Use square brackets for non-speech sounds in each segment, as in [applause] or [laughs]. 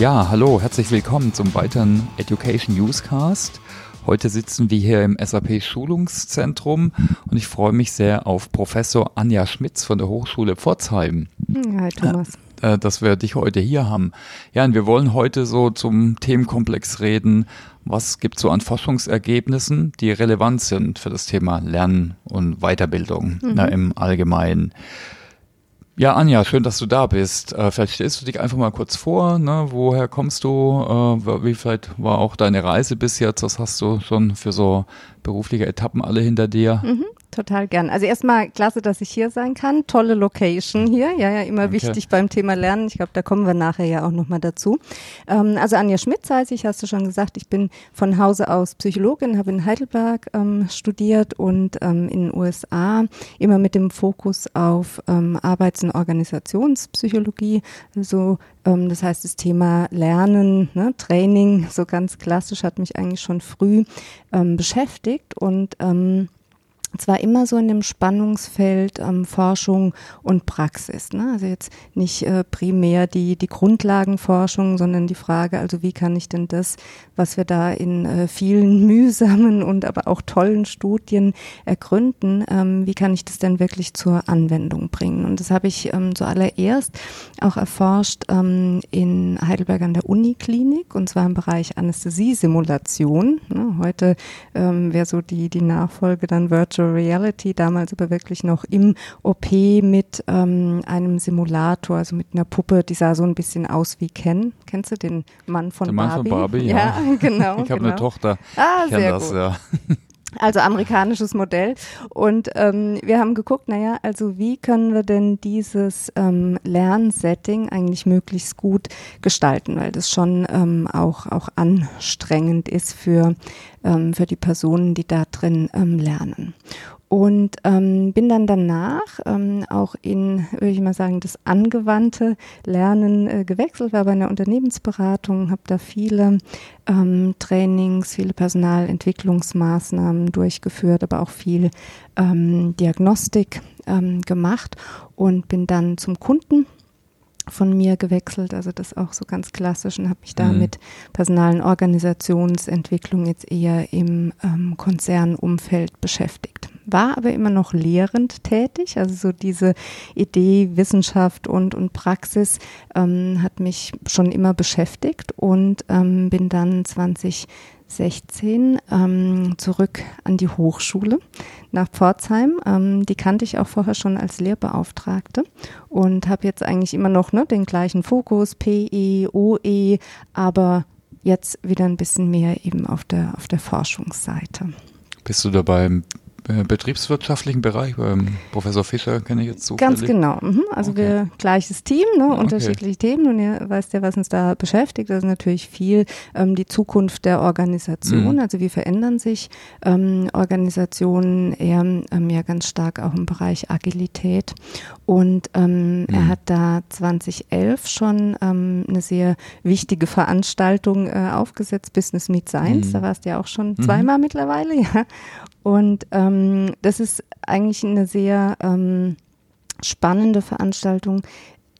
Ja, hallo, herzlich willkommen zum weiteren Education Newscast. Heute sitzen wir hier im SAP Schulungszentrum und ich freue mich sehr auf Professor Anja Schmitz von der Hochschule Pforzheim. Hi Thomas. Äh, dass wir dich heute hier haben. Ja, und wir wollen heute so zum Themenkomplex reden. Was gibt es so an Forschungsergebnissen, die relevant sind für das Thema Lernen und Weiterbildung mhm. na, im Allgemeinen? Ja, Anja, schön, dass du da bist. Äh, vielleicht stellst du dich einfach mal kurz vor. Ne? Woher kommst du? Äh, wie vielleicht war auch deine Reise bis jetzt? Was hast du schon für so berufliche Etappen alle hinter dir? Mhm total gern. Also erstmal klasse, dass ich hier sein kann. Tolle Location hier. Ja, ja, immer okay. wichtig beim Thema Lernen. Ich glaube, da kommen wir nachher ja auch nochmal dazu. Ähm, also Anja Schmitz heiße ich, hast du schon gesagt. Ich bin von Hause aus Psychologin, habe in Heidelberg ähm, studiert und ähm, in den USA immer mit dem Fokus auf ähm, Arbeits- und Organisationspsychologie. Also ähm, das heißt, das Thema Lernen, ne, Training, so ganz klassisch, hat mich eigentlich schon früh ähm, beschäftigt und ähm, zwar immer so in dem Spannungsfeld ähm, Forschung und Praxis. Ne? Also jetzt nicht äh, primär die, die Grundlagenforschung, sondern die Frage, also wie kann ich denn das, was wir da in äh, vielen [laughs] mühsamen und aber auch tollen Studien ergründen, ähm, wie kann ich das denn wirklich zur Anwendung bringen? Und das habe ich ähm, zuallererst auch erforscht ähm, in Heidelberg an der Uniklinik und zwar im Bereich Anästhesiesimulation. Ne? Heute ähm, wäre so die, die Nachfolge dann Virtual Virtual Reality, damals aber wirklich noch im OP mit ähm, einem Simulator, also mit einer Puppe, die sah so ein bisschen aus wie Ken. Kennst du den Mann von Der Mann Barbie? von Barbie, [laughs] ja. ja genau. Ich habe genau. eine Tochter. Ah, ich sehr das, gut. ja. Also amerikanisches Modell. Und ähm, wir haben geguckt, naja, also wie können wir denn dieses ähm, Lernsetting eigentlich möglichst gut gestalten, weil das schon ähm, auch, auch anstrengend ist für, ähm, für die Personen, die da drin ähm, lernen. Und ähm, bin dann danach ähm, auch in, würde ich mal sagen, das angewandte Lernen äh, gewechselt, war bei einer Unternehmensberatung, habe da viele ähm, Trainings, viele Personalentwicklungsmaßnahmen durchgeführt, aber auch viel ähm, Diagnostik ähm, gemacht und bin dann zum Kunden von mir gewechselt, also das auch so ganz klassisch und habe mich da mhm. mit personalen Organisationsentwicklung jetzt eher im ähm, Konzernumfeld beschäftigt war aber immer noch lehrend tätig. Also so diese Idee Wissenschaft und, und Praxis ähm, hat mich schon immer beschäftigt und ähm, bin dann 2016 ähm, zurück an die Hochschule nach Pforzheim. Ähm, die kannte ich auch vorher schon als Lehrbeauftragte und habe jetzt eigentlich immer noch ne, den gleichen Fokus, PE, OE, aber jetzt wieder ein bisschen mehr eben auf der, auf der Forschungsseite. Bist du dabei äh, betriebswirtschaftlichen Bereich. Ähm, Professor Fischer kenne ich jetzt so. Ganz genau. Mhm. Also okay. wir gleiches Team, ne? okay. unterschiedliche Themen und ihr weißt ja, was uns da beschäftigt. Das ist natürlich viel ähm, die Zukunft der Organisation. Mhm. Also wie verändern sich ähm, Organisationen eher ähm, ja ganz stark auch im Bereich Agilität. Und ähm, mhm. er hat da 2011 schon ähm, eine sehr wichtige Veranstaltung äh, aufgesetzt, Business Meet Science. Mhm. Da warst du ja auch schon mhm. zweimal mittlerweile, [laughs] ja. Und ähm, das ist eigentlich eine sehr ähm, spannende Veranstaltung,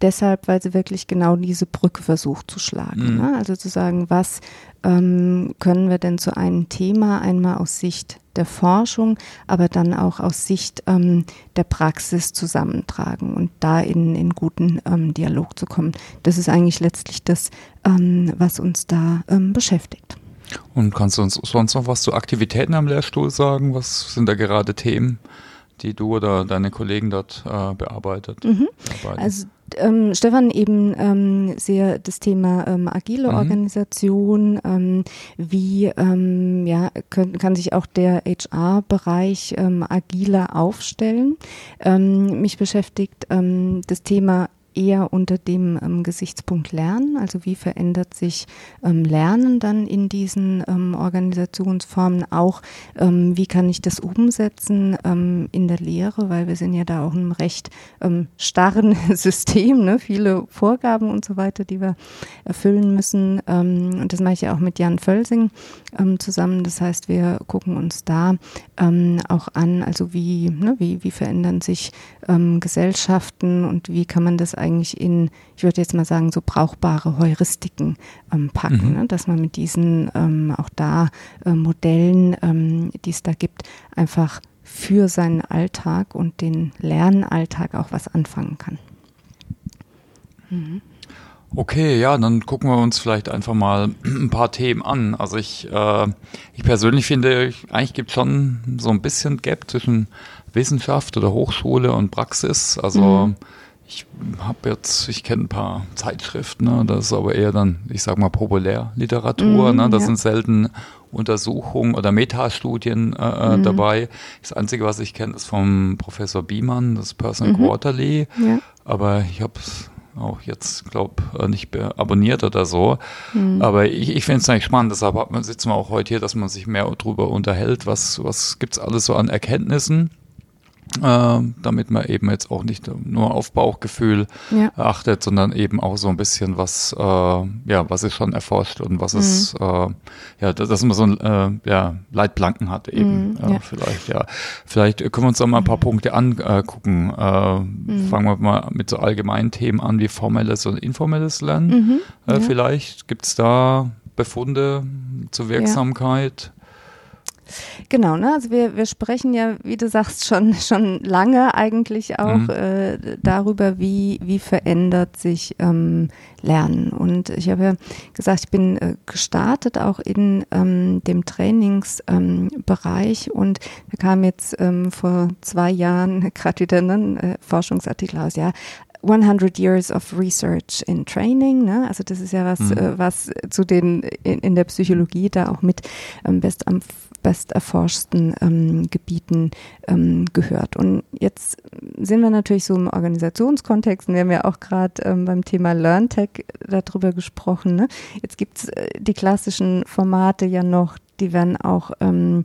deshalb, weil sie wirklich genau diese Brücke versucht zu schlagen. Mhm. Ne? Also zu sagen, was ähm, können wir denn zu einem Thema einmal aus Sicht der Forschung, aber dann auch aus Sicht ähm, der Praxis zusammentragen und da in, in guten ähm, Dialog zu kommen. Das ist eigentlich letztlich das, ähm, was uns da ähm, beschäftigt. Und kannst du uns sonst noch was zu Aktivitäten am Lehrstuhl sagen? Was sind da gerade Themen, die du oder deine Kollegen dort äh, bearbeitet? Mhm. Also ähm, Stefan eben ähm, sehr das Thema ähm, agile mhm. Organisation, ähm, wie ähm, ja, können, kann sich auch der HR-Bereich ähm, agiler aufstellen. mich beschäftigt das Thema eher unter dem ähm, Gesichtspunkt Lernen, also wie verändert sich ähm, Lernen dann in diesen ähm, Organisationsformen, auch? Ähm, wie kann ich das umsetzen ähm, in der Lehre, weil wir sind ja da auch in einem recht ähm, starren [laughs] System, ne? viele Vorgaben und so weiter, die wir erfüllen müssen. Und das mache ich ja auch mit Jan Völsing zusammen, das heißt, wir gucken uns da auch an, also wie, ne, wie, wie verändern sich Gesellschaften und wie kann man das eigentlich eigentlich in, ich würde jetzt mal sagen, so brauchbare Heuristiken ähm, packen, mhm. ne? dass man mit diesen ähm, auch da äh, Modellen, ähm, die es da gibt, einfach für seinen Alltag und den Lernalltag auch was anfangen kann. Mhm. Okay, ja, dann gucken wir uns vielleicht einfach mal ein paar Themen an. Also ich, äh, ich persönlich finde, eigentlich gibt es schon so ein bisschen Gap zwischen Wissenschaft oder Hochschule und Praxis. Also mhm. Ich habe jetzt, ich kenne ein paar Zeitschriften, ne? das ist aber eher dann, ich sag mal, Populärliteratur. Mhm, ne? Das ja. sind selten Untersuchungen oder Metastudien äh, äh, mhm. dabei. Das Einzige, was ich kenne, ist vom Professor Biemann, das Person mhm. Quarterly. Ja. Aber ich habe es auch jetzt, glaube äh, nicht abonniert oder so. Mhm. Aber ich, ich finde es eigentlich spannend, deshalb sitzen wir auch heute hier, dass man sich mehr darüber unterhält, was, was gibt es alles so an Erkenntnissen äh, damit man eben jetzt auch nicht nur auf Bauchgefühl ja. achtet, sondern eben auch so ein bisschen was, äh, ja, was ist schon erforscht und was mhm. ist, äh, ja, dass man so ein, äh, ja, Leitplanken hat eben, mhm, ja. vielleicht, ja. Vielleicht können wir uns auch mal ein paar mhm. Punkte angucken. Äh, mhm. Fangen wir mal mit so allgemeinen Themen an wie formelles und informelles Lernen. Mhm, äh, vielleicht gibt es da Befunde zur Wirksamkeit. Genau, ne? Also wir, wir sprechen ja, wie du sagst, schon, [laughs] schon lange eigentlich auch mhm. äh, darüber, wie, wie verändert sich ähm, Lernen. Und ich habe ja gesagt, ich bin äh, gestartet auch in ähm, dem Trainingsbereich ähm, und da kam jetzt ähm, vor zwei Jahren [laughs] gerade wieder ein äh, Forschungsartikel aus, ja, 100 Years of Research in Training, ne? also das ist ja was, mhm. äh, was zu den in, in, der Psychologie da auch mit ähm, best am best erforschten ähm, Gebieten ähm, gehört. Und jetzt sind wir natürlich so im Organisationskontext und wir haben ja auch gerade ähm, beim Thema LearnTech darüber gesprochen. Ne? Jetzt gibt es äh, die klassischen Formate ja noch, die werden auch ähm,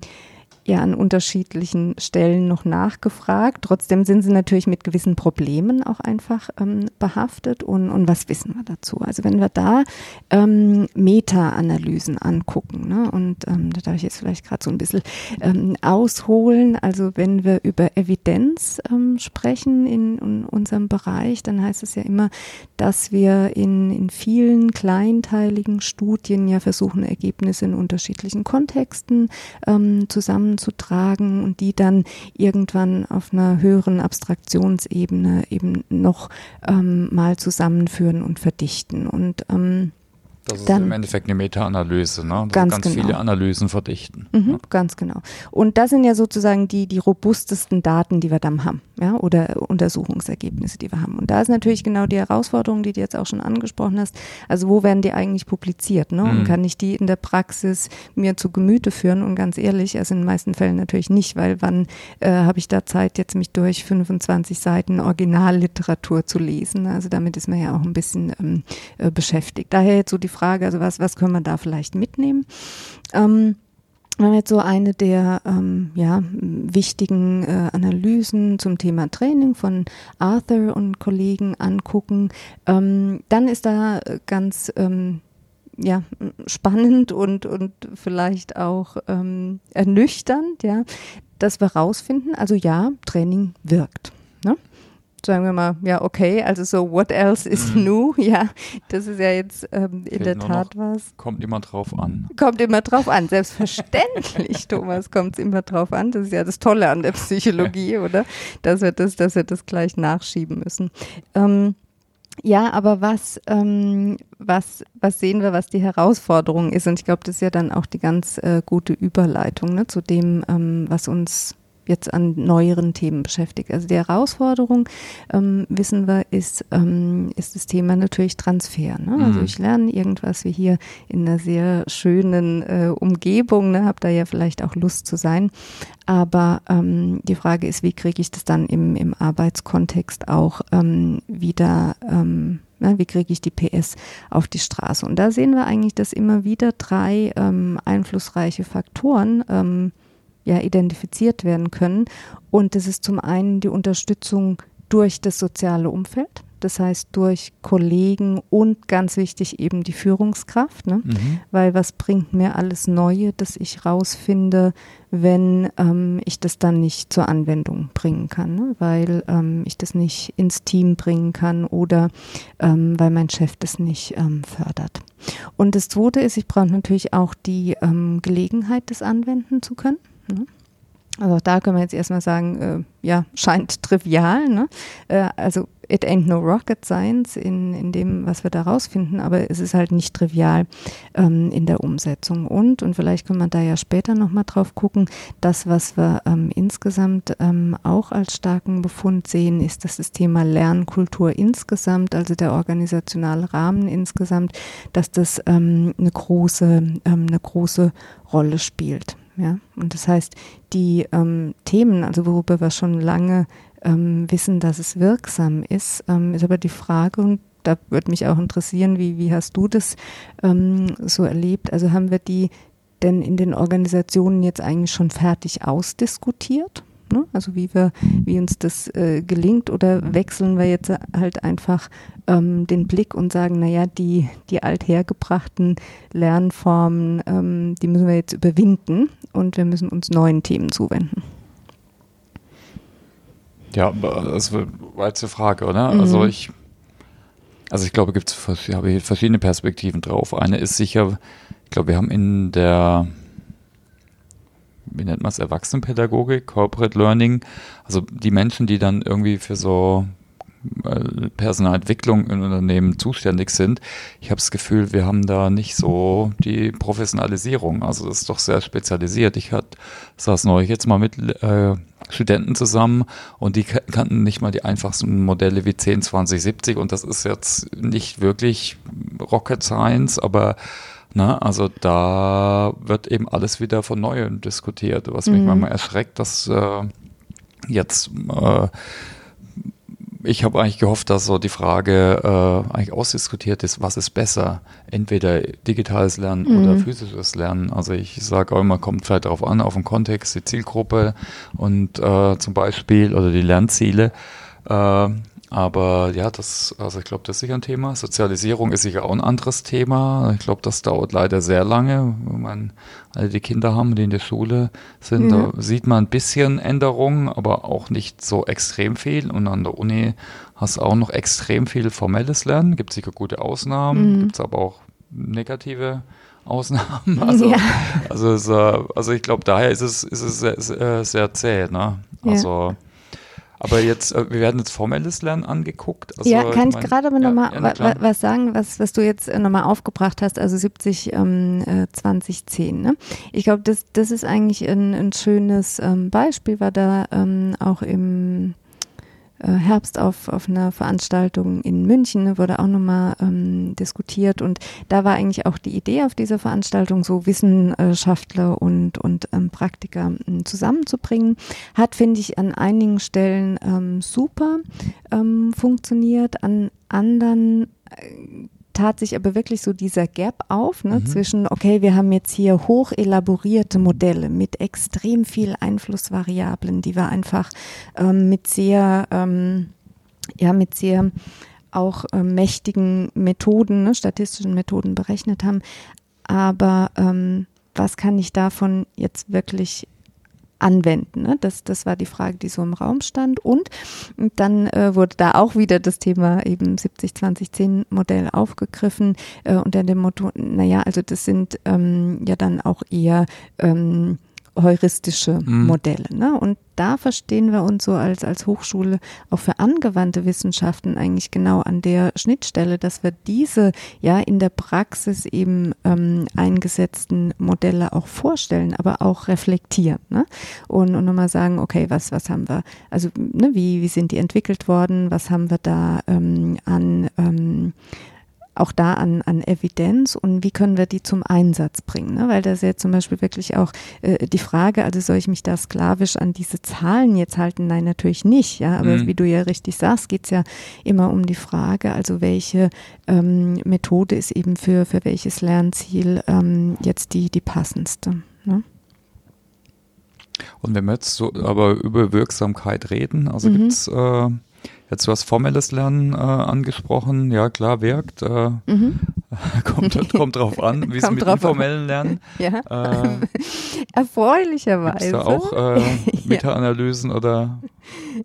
ja an unterschiedlichen Stellen noch nachgefragt. Trotzdem sind sie natürlich mit gewissen Problemen auch einfach ähm, behaftet. Und, und was wissen wir dazu? Also wenn wir da ähm, Meta-Analysen angucken, ne, und ähm, da darf ich jetzt vielleicht gerade so ein bisschen ähm, ausholen. Also wenn wir über Evidenz ähm, sprechen in, in unserem Bereich, dann heißt es ja immer, dass wir in, in vielen kleinteiligen Studien ja versuchen, Ergebnisse in unterschiedlichen Kontexten ähm, zusammen zusammenzutragen und die dann irgendwann auf einer höheren Abstraktionsebene eben noch ähm, mal zusammenführen und verdichten. Und ähm, das ist dann, im Endeffekt eine Meta-Analyse, ne? ganz, ganz genau. viele Analysen verdichten. Mhm, ja. Ganz genau. Und das sind ja sozusagen die, die robustesten Daten, die wir dann haben, ja, oder Untersuchungsergebnisse, die wir haben. Und da ist natürlich genau die Herausforderung, die du jetzt auch schon angesprochen hast. Also wo werden die eigentlich publiziert, ne? Und mhm. kann ich die in der Praxis mir zu Gemüte führen? Und ganz ehrlich, also in den meisten Fällen natürlich nicht, weil wann äh, habe ich da Zeit, jetzt mich durch 25 Seiten Originalliteratur zu lesen? Also damit ist man ja auch ein bisschen ähm, äh, beschäftigt. Daher jetzt so die Frage, also was, was können wir da vielleicht mitnehmen? Ähm, wenn wir jetzt so eine der ähm, ja, wichtigen äh, Analysen zum Thema Training von Arthur und Kollegen angucken, ähm, dann ist da ganz ähm, ja, spannend und, und vielleicht auch ähm, ernüchternd, ja, dass wir rausfinden, also ja, Training wirkt. Ne? Sagen wir mal, ja, okay, also so, what else is mhm. new? [laughs] Ja, das ist ja jetzt ähm, in der Tat noch, was. Kommt immer drauf an. Kommt immer drauf an, selbstverständlich, [laughs] Thomas, kommt es immer drauf an. Das ist ja das Tolle an der Psychologie, [laughs] oder? Dass wir das, dass wir das gleich nachschieben müssen. Ähm, ja, aber was, ähm, was, was sehen wir, was die Herausforderung ist? Und ich glaube, das ist ja dann auch die ganz äh, gute Überleitung ne, zu dem, ähm, was uns jetzt an neueren Themen beschäftigt. Also die Herausforderung, ähm, wissen wir, ist, ähm, ist das Thema natürlich Transfer. Ne? Also mhm. ich lerne irgendwas wie hier in einer sehr schönen äh, Umgebung, ne? habe da ja vielleicht auch Lust zu sein. Aber ähm, die Frage ist, wie kriege ich das dann im, im Arbeitskontext auch ähm, wieder ähm, Ne, wie kriege ich die PS auf die Straße? Und da sehen wir eigentlich, dass immer wieder drei ähm, einflussreiche Faktoren ähm, ja identifiziert werden können. Und das ist zum einen die Unterstützung durch das soziale Umfeld. das heißt durch Kollegen und ganz wichtig eben die Führungskraft, ne? Mhm. weil was bringt mir alles Neue, dass ich rausfinde, wenn ähm, ich das dann nicht zur Anwendung bringen kann, ne? weil ähm, ich das nicht ins Team bringen kann oder ähm, weil mein Chef das nicht ähm, fördert. Und das Zweite ist, ich brauche natürlich auch die ähm, Gelegenheit, das anwenden zu können. Ne? Also da können wir jetzt erstmal sagen, äh, ja, scheint trivial. Ne? Äh, also it ain't no rocket science in, in dem, was wir da rausfinden, aber es ist halt nicht trivial ähm, in der Umsetzung. Und, und vielleicht können wir da ja später nochmal drauf gucken, das, was wir ähm, insgesamt ähm, auch als starken Befund sehen, ist, dass das Thema Lernkultur insgesamt, also der organisationale Rahmen insgesamt, dass das ähm, eine große, ähm, eine große Rolle spielt. Ja, und das heißt, die ähm, Themen, also worüber wir schon lange ähm, wissen, dass es wirksam ist, ähm, ist aber die Frage, und da würde mich auch interessieren, wie, wie hast du das ähm, so erlebt? Also haben wir die denn in den Organisationen jetzt eigentlich schon fertig ausdiskutiert? Ne? Also wie wir, wie uns das äh, gelingt oder wechseln wir jetzt halt einfach ähm, den Blick und sagen, naja, die, die althergebrachten Lernformen, ähm, die müssen wir jetzt überwinden und wir müssen uns neuen Themen zuwenden. Ja, das war jetzt die Frage, oder? Mhm. Also ich, also ich glaube, gibt es verschiedene Perspektiven drauf. Eine ist sicher, ich glaube, wir haben in der wie nennt man es, Erwachsenenpädagogik, Corporate Learning, also die Menschen, die dann irgendwie für so äh, Personalentwicklung in Unternehmen zuständig sind. Ich habe das Gefühl, wir haben da nicht so die Professionalisierung. Also das ist doch sehr spezialisiert. Ich hat, saß neulich jetzt mal mit äh, Studenten zusammen und die kannten nicht mal die einfachsten Modelle wie 10, 20, 70 und das ist jetzt nicht wirklich Rocket Science, aber na, also da wird eben alles wieder von neuem diskutiert, was mich mhm. manchmal erschreckt, dass äh, jetzt äh, ich habe eigentlich gehofft, dass so die Frage äh, eigentlich ausdiskutiert ist, was ist besser, entweder digitales Lernen mhm. oder physisches Lernen. Also ich sage auch immer, kommt vielleicht darauf an, auf den Kontext, die Zielgruppe und äh, zum Beispiel oder die Lernziele. Äh, aber ja, das, also ich glaube, das ist sicher ein Thema. Sozialisierung ist sicher auch ein anderes Thema. Ich glaube, das dauert leider sehr lange. Wenn man alle die Kinder haben, die in der Schule sind, ja. da sieht man ein bisschen Änderungen, aber auch nicht so extrem viel. Und an der Uni hast du auch noch extrem viel formelles Lernen. Gibt sicher gute Ausnahmen, mhm. gibt es aber auch negative Ausnahmen. [laughs] Also, ja. also, es, äh, also ich glaube, daher ist es, ist es sehr, sehr, sehr zäh. Ne? Also ja. Aber jetzt, äh, wir werden jetzt formelles Lernen angeguckt. Also, ja, kann ich, ich gerade aber ja, nochmal ja, was sagen, was, was du jetzt äh, nochmal aufgebracht hast, also 70, ähm, 2010. Äh, ne? Ich glaube, das, das ist eigentlich ein, ein schönes ähm, Beispiel, war da ähm, auch im äh, Herbst auf, auf einer Veranstaltung in München, ne, wurde auch nochmal ähm, diskutiert und da war eigentlich auch die Idee auf dieser Veranstaltung, so Wissenschaftler und, und ähm, Praktiker ähm, zusammenzubringen. Hat, finde ich, an einigen Stellen ähm, super ähm, funktioniert, an anderen äh, tat sich aber wirklich so dieser Gap auf ne, mhm. zwischen, okay, wir haben jetzt hier hoch elaborierte Modelle mit extrem viel Einflussvariablen, die wir einfach ähm, mit sehr, ähm, ja, mit sehr auch äh, mächtigen Methoden, ne, statistischen Methoden berechnet haben. Aber ähm, was kann ich davon jetzt wirklich anwenden? Ne? Das, das war die Frage, die so im Raum stand. Und, und dann äh, wurde da auch wieder das Thema eben 70-20-10-Modell aufgegriffen äh, unter dem Motto, naja, also das sind ähm, ja dann auch eher ähm, heuristische mhm. Modelle. Ne? Und da verstehen wir uns so als, als Hochschule auch für angewandte Wissenschaften eigentlich genau an der Schnittstelle, dass wir diese ja in der Praxis eben ähm, eingesetzten Modelle auch vorstellen, aber auch reflektieren. Ne? Und, und nochmal sagen, okay, was, was haben wir, also ne, wie, wie sind die entwickelt worden, was haben wir da ähm, an ähm, auch da an, an Evidenz und wie können wir die zum Einsatz bringen? Ne? Weil da ist ja zum Beispiel wirklich auch äh, die Frage, also soll ich mich da sklavisch an diese Zahlen jetzt halten? Nein, natürlich nicht. Ja, aber mhm. wie du ja richtig sagst, geht's ja immer um die Frage, also welche ähm, Methode ist eben für, für welches Lernziel ähm, jetzt die, die passendste. Ne? Und wenn wir jetzt so aber über Wirksamkeit reden, also mhm. gibt's äh, Jetzt du hast formelles Lernen äh, angesprochen. Ja, klar, wirkt. Äh, mhm. [laughs] kommt, [laughs] kommt drauf an, wie es mit informellen Lernen. Ja. Äh, [laughs] Erfreulicherweise. da auch äh, Meta-Analysen ja. oder?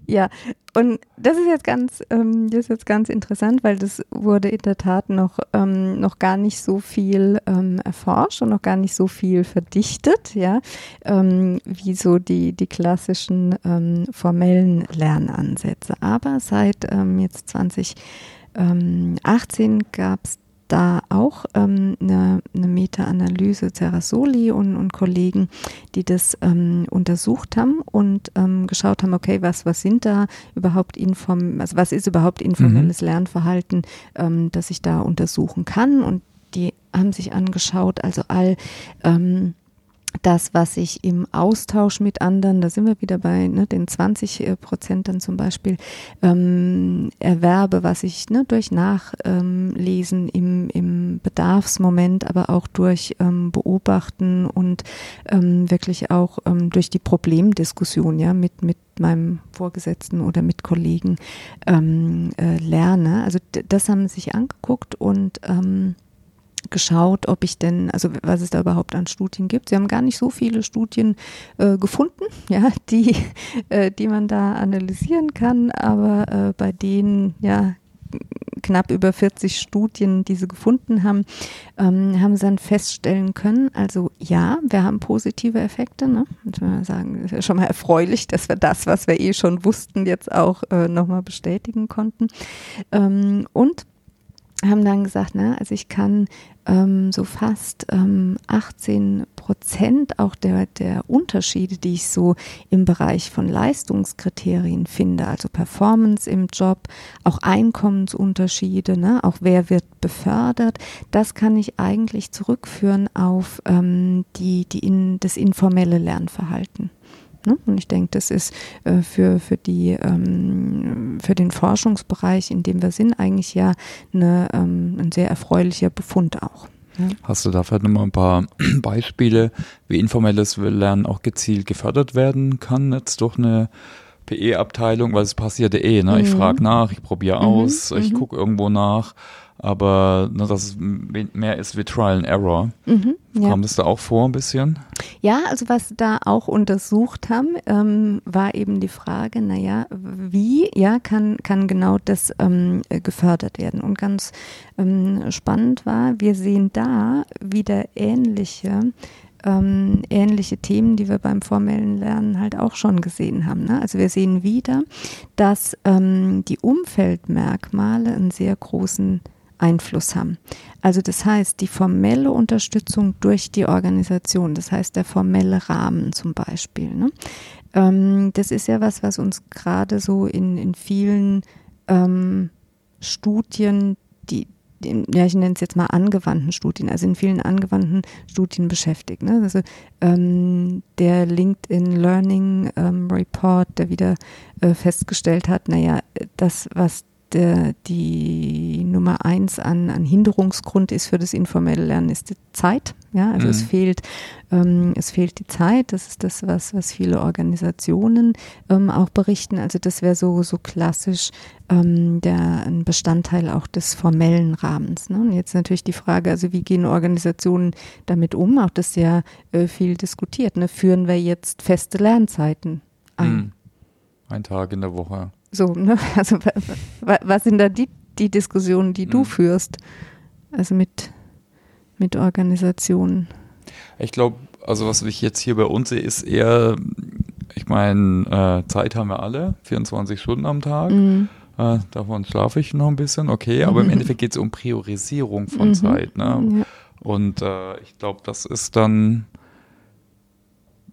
Ja, und das ist jetzt ganz, ähm, das ist jetzt ganz interessant, weil das wurde in der Tat noch, ähm, noch gar nicht so viel ähm, erforscht und noch gar nicht so viel verdichtet, ja, ähm, wie so die, die klassischen ähm, formellen Lernansätze. Aber seit ähm, jetzt 2018 gab es da auch ähm, eine, eine Meta-Analyse Cerasoli und, und Kollegen, die das ähm, untersucht haben und ähm, geschaut haben, okay, was, was sind da überhaupt inform, also was ist überhaupt informelles mhm. Lernverhalten, ähm, das ich da untersuchen kann und die haben sich angeschaut, also all ähm, das, was ich im Austausch mit anderen, da sind wir wieder bei ne, den 20 äh, Prozent dann zum Beispiel, ähm, erwerbe, was ich ne, durch Nachlesen ähm, im, im Bedarfsmoment, aber auch durch ähm, Beobachten und ähm, wirklich auch ähm, durch die Problemdiskussion ja, mit, mit meinem Vorgesetzten oder mit Kollegen ähm, äh, lerne. Also das haben sie sich angeguckt und ähm, geschaut, ob ich denn, also was es da überhaupt an Studien gibt. Sie haben gar nicht so viele Studien äh, gefunden, [laughs] ja, die, äh, die man da analysieren kann, aber äh, bei denen, ja, knapp über 40 Studien, die sie gefunden haben, ähm, haben sie dann feststellen können, also ja, wir haben positive Effekte, ne? Muss man sagen, ist ja schon mal erfreulich, dass wir das, was wir eh schon wussten, jetzt auch äh, nochmal bestätigen konnten. Ähm, und haben dann gesagt, ne, also ich kann ähm, so fast ähm, 18 Prozent auch der, der Unterschiede, die ich so im Bereich von Leistungskriterien finde, also Performance im Job, auch Einkommensunterschiede, ne, auch wer wird befördert, das kann ich eigentlich zurückführen auf ähm, die, die in, das informelle Lernverhalten. Ne? Und ich denke, das ist äh, für, für, die, ähm, für den Forschungsbereich, in dem wir sind, eigentlich ja eine, ähm, ein sehr erfreulicher Befund auch. Ja. Hast du dafür nochmal ein paar [clears throat] Beispiele, wie informelles Lernen auch gezielt gefördert werden kann, jetzt durch eine PE-Abteilung, weil es passiert eh, ne? Ich mhm. frage nach, ich probiere mhm. aus, ich mhm. gucke irgendwo nach aber ne, dass es mehr ist wie Trial and Error. Mhm, ja. Kam das da auch vor ein bisschen? Ja, also was da auch untersucht haben, ähm, war eben die Frage, naja, wie ja, kann, kann genau das ähm, gefördert werden? Und ganz ähm, spannend war, wir sehen da wieder ähnliche ähm, ähnliche Themen, die wir beim formellen Lernen halt auch schon gesehen haben. Ne? Also wir sehen wieder, dass ähm, die Umfeldmerkmale einen sehr großen Einfluss haben. Also das heißt, die formelle Unterstützung durch die Organisation, das heißt der formelle Rahmen zum Beispiel. Ne? Ähm, das ist ja was, was uns gerade so in, in vielen ähm, Studien, die, ja, ich nenne es jetzt mal angewandten Studien, also in vielen angewandten Studien beschäftigt. Ne? Also ähm, der LinkedIn Learning ähm, Report, der wieder äh, festgestellt hat, naja, das, was der, die Nummer eins an, an Hinderungsgrund ist für das informelle Lernen, ist die Zeit. Ja, also mhm. es fehlt, ähm, es fehlt die Zeit. Das ist das, was, was viele Organisationen ähm, auch berichten. Also das wäre so, so klassisch ähm, der, ein Bestandteil auch des formellen Rahmens. Ne? Und jetzt natürlich die Frage, also wie gehen Organisationen damit um? Auch das sehr äh, viel diskutiert. Ne? Führen wir jetzt feste Lernzeiten ein? Mhm. Ein Tag in der Woche. So, ne? [laughs] Also was sind da die, die Diskussionen, die du mhm. führst? Also mit, mit Organisationen. Ich glaube, also was ich jetzt hier bei uns sehe, ist eher, ich meine, äh, Zeit haben wir alle, 24 Stunden am Tag. Mhm. Äh, davon schlafe ich noch ein bisschen, okay, aber mhm. im Endeffekt geht es um Priorisierung von mhm. Zeit. Ne? Ja. Und äh, ich glaube, das ist dann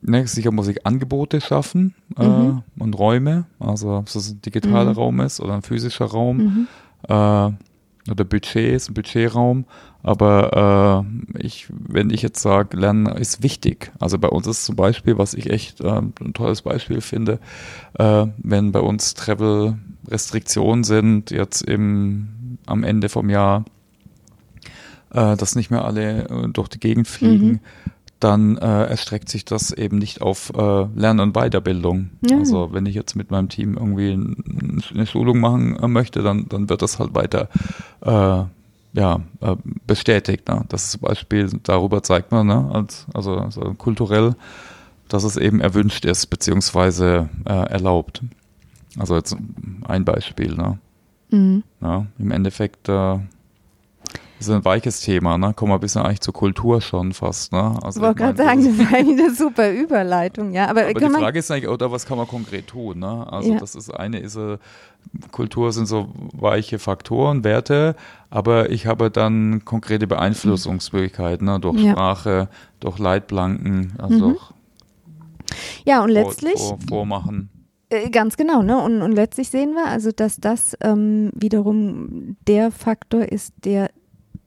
ne, sicher muss ich Angebote schaffen äh, mhm. und Räume, also ob es ein digitaler mhm. Raum ist oder ein physischer Raum mhm. äh, oder Budget ein Budgetraum. Aber äh, ich, wenn ich jetzt sage, Lernen ist wichtig. Also bei uns ist zum Beispiel, was ich echt äh, ein tolles Beispiel finde, äh, wenn bei uns Travel-Restriktionen sind, jetzt im, am Ende vom Jahr, dass nicht mehr alle durch die Gegend fliegen. Mhm dann äh, erstreckt sich das eben nicht auf äh, Lern- und Weiterbildung. Ja. Also wenn ich jetzt mit meinem Team irgendwie eine Schulung machen äh, möchte, dann, dann wird das halt weiter äh, ja, äh, bestätigt. Ne? Das ist zum Beispiel, darüber zeigt man, ne? Als, also, also kulturell, dass es eben erwünscht ist, beziehungsweise äh, erlaubt. Also jetzt ein Beispiel. Ne? Mhm. Ja, Im Endeffekt das ist ein weiches Thema, ne? Kommen wir ein bisschen eigentlich zur Kultur schon fast, ne? Also ich wollte gerade sagen, das ist eigentlich eine super Überleitung, ja. Aber, aber die Frage ist eigentlich, oder was kann man konkret tun, ne? Also ja. das ist eine ist äh, Kultur sind so weiche Faktoren, Werte, aber ich habe dann konkrete Beeinflussungsmöglichkeiten, ne? Durch ja. Sprache, durch Leitplanken, also mhm. durch ja, und letztlich vor, vormachen. Äh, ganz genau, ne? Und, und letztlich sehen wir also, dass das ähm, wiederum der Faktor ist, der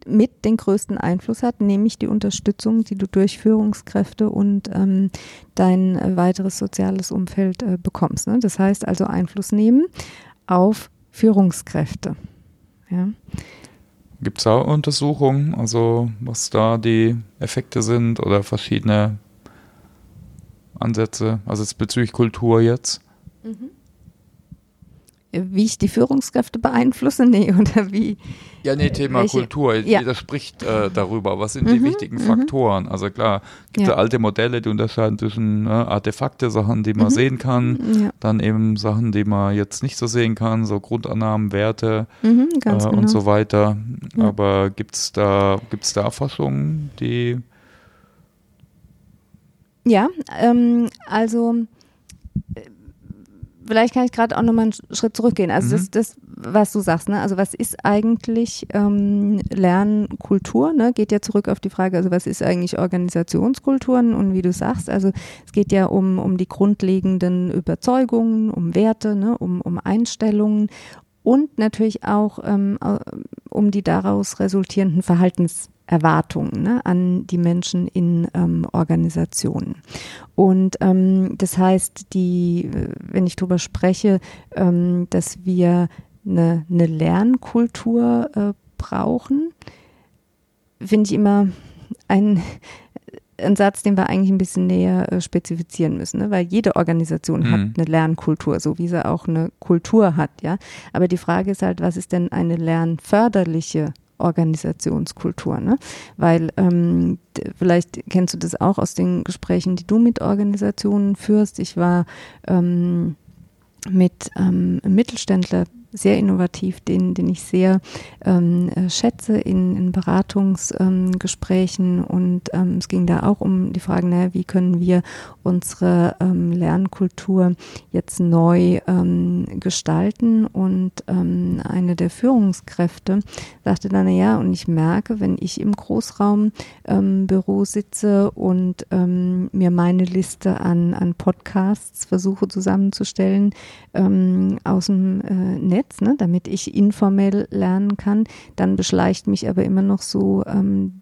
mit den größten Einfluss hat, nämlich die Unterstützung, die du durch Führungskräfte und ähm, dein weiteres soziales Umfeld äh, bekommst. Ne? Das heißt also Einfluss nehmen auf Führungskräfte. Ja. Gibt es da Untersuchungen, also was da die Effekte sind oder verschiedene Ansätze, also bezüglich Kultur jetzt? Mhm wie ich die Führungskräfte beeinflusse, nee, [laughs] oder wie? Ja, nee, Thema welche, Kultur. Ja. Jeder spricht äh, darüber. Was sind mhm, die wichtigen mhm. Faktoren? Also klar, gibt ja. alte Modelle, die unterscheiden zwischen ne, Artefakte, Sachen, die man mhm. sehen kann, ja. dann eben Sachen, die man jetzt nicht so sehen kann, so Grundannahmen, Werte mhm, äh, genau. und so weiter. Aber gibt es da, gibt's da Forschungen, die ja, ähm, also vielleicht kann ich gerade auch nochmal einen Schritt zurückgehen. Also mhm. das, das, was du sagst, ne? Also was ist eigentlich ähm, Lernkultur? Ne? Geht ja zurück auf die Frage, also was ist eigentlich Organisationskulturen und wie du sagst, also es geht ja um, um die grundlegenden Überzeugungen, um Werte, ne? um, um Einstellungen und natürlich auch ähm, um die daraus resultierenden Verhaltens Erwartungen ne, an die Menschen in ähm, Organisationen. Und ähm, das heißt, die, wenn ich darüber spreche, ähm, dass wir eine, eine Lernkultur äh, brauchen, finde ich immer ein, ein Satz, den wir eigentlich ein bisschen näher äh, spezifizieren müssen, ne? weil jede Organisation mhm. hat eine Lernkultur, so wie sie auch eine Kultur hat, ja. Aber die Frage ist halt, was ist denn eine lernförderliche Organisationskultur. Ne? Weil ähm, vielleicht kennst du das auch aus den Gesprächen, die du mit Organisationen führst. Ich war ähm, mit ähm, Mittelständler sehr innovativ, den, den ich sehr ähm, äh, schätze in, in Beratungsgesprächen. Ähm, und ähm, es ging da auch um die Frage, naja, wie können wir unsere ähm, Lernkultur jetzt neu ähm, gestalten. Und ähm, eine der Führungskräfte sagte dann, naja, und ich merke, wenn ich im Großraumbüro sitze und mir meine Liste an, an Podcasts versuche zusammenzustellen aus dem äh, Netz, Netz, ne, damit ich informell lernen kann. Dann beschleicht mich aber immer noch so ähm,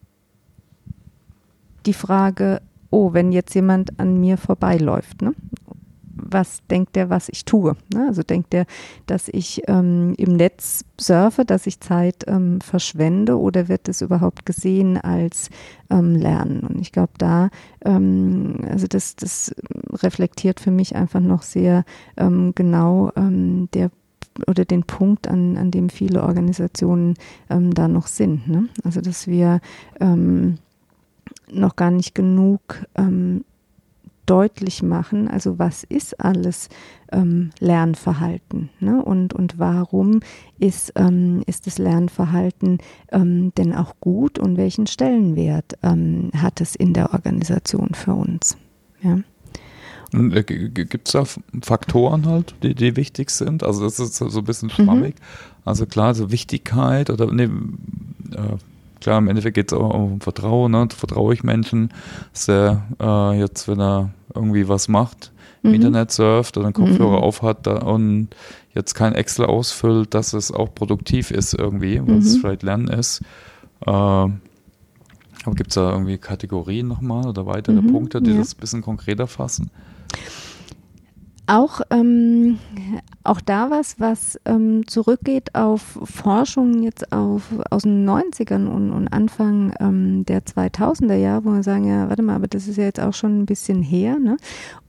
die Frage, oh, wenn jetzt jemand an mir vorbeiläuft, ne? was denkt der, was ich tue? Ne? Also denkt der, dass ich ähm, im Netz surfe, dass ich Zeit ähm, verschwende oder wird es überhaupt gesehen als ähm, Lernen? Und ich glaube, da, ähm, also das, das reflektiert für mich einfach noch sehr ähm, genau ähm, der oder den Punkt, an, an dem viele Organisationen ähm, da noch sind. Ne? Also dass wir ähm, noch gar nicht genug ähm, deutlich machen, also was ist alles ähm, Lernverhalten ne? und, und warum ist, ähm, ist das Lernverhalten ähm, denn auch gut und welchen Stellenwert ähm, hat es in der Organisation für uns. Ja. Äh, Gibt es da Faktoren halt, die, die wichtig sind? Also das ist so ein bisschen schwammig. Mhm. Also klar, so Wichtigkeit oder nee, äh, klar, im Endeffekt geht es auch um Vertrauen, ne? Vertraue ich Menschen, dass er äh, jetzt, wenn er irgendwie was macht, im mhm. Internet surft oder einen Kopfhörer mhm. aufhat und jetzt kein Excel ausfüllt, dass es auch produktiv ist irgendwie, was es mhm. vielleicht Lernen ist. Äh, aber gibt es da irgendwie Kategorien nochmal oder weitere mhm, Punkte, die ja. das ein bisschen konkreter fassen? Auch, ähm, auch da was, was ähm, zurückgeht auf Forschung jetzt auf, aus den 90ern und, und Anfang ähm, der 2000er Jahre, wo wir sagen, ja, warte mal, aber das ist ja jetzt auch schon ein bisschen her, ne?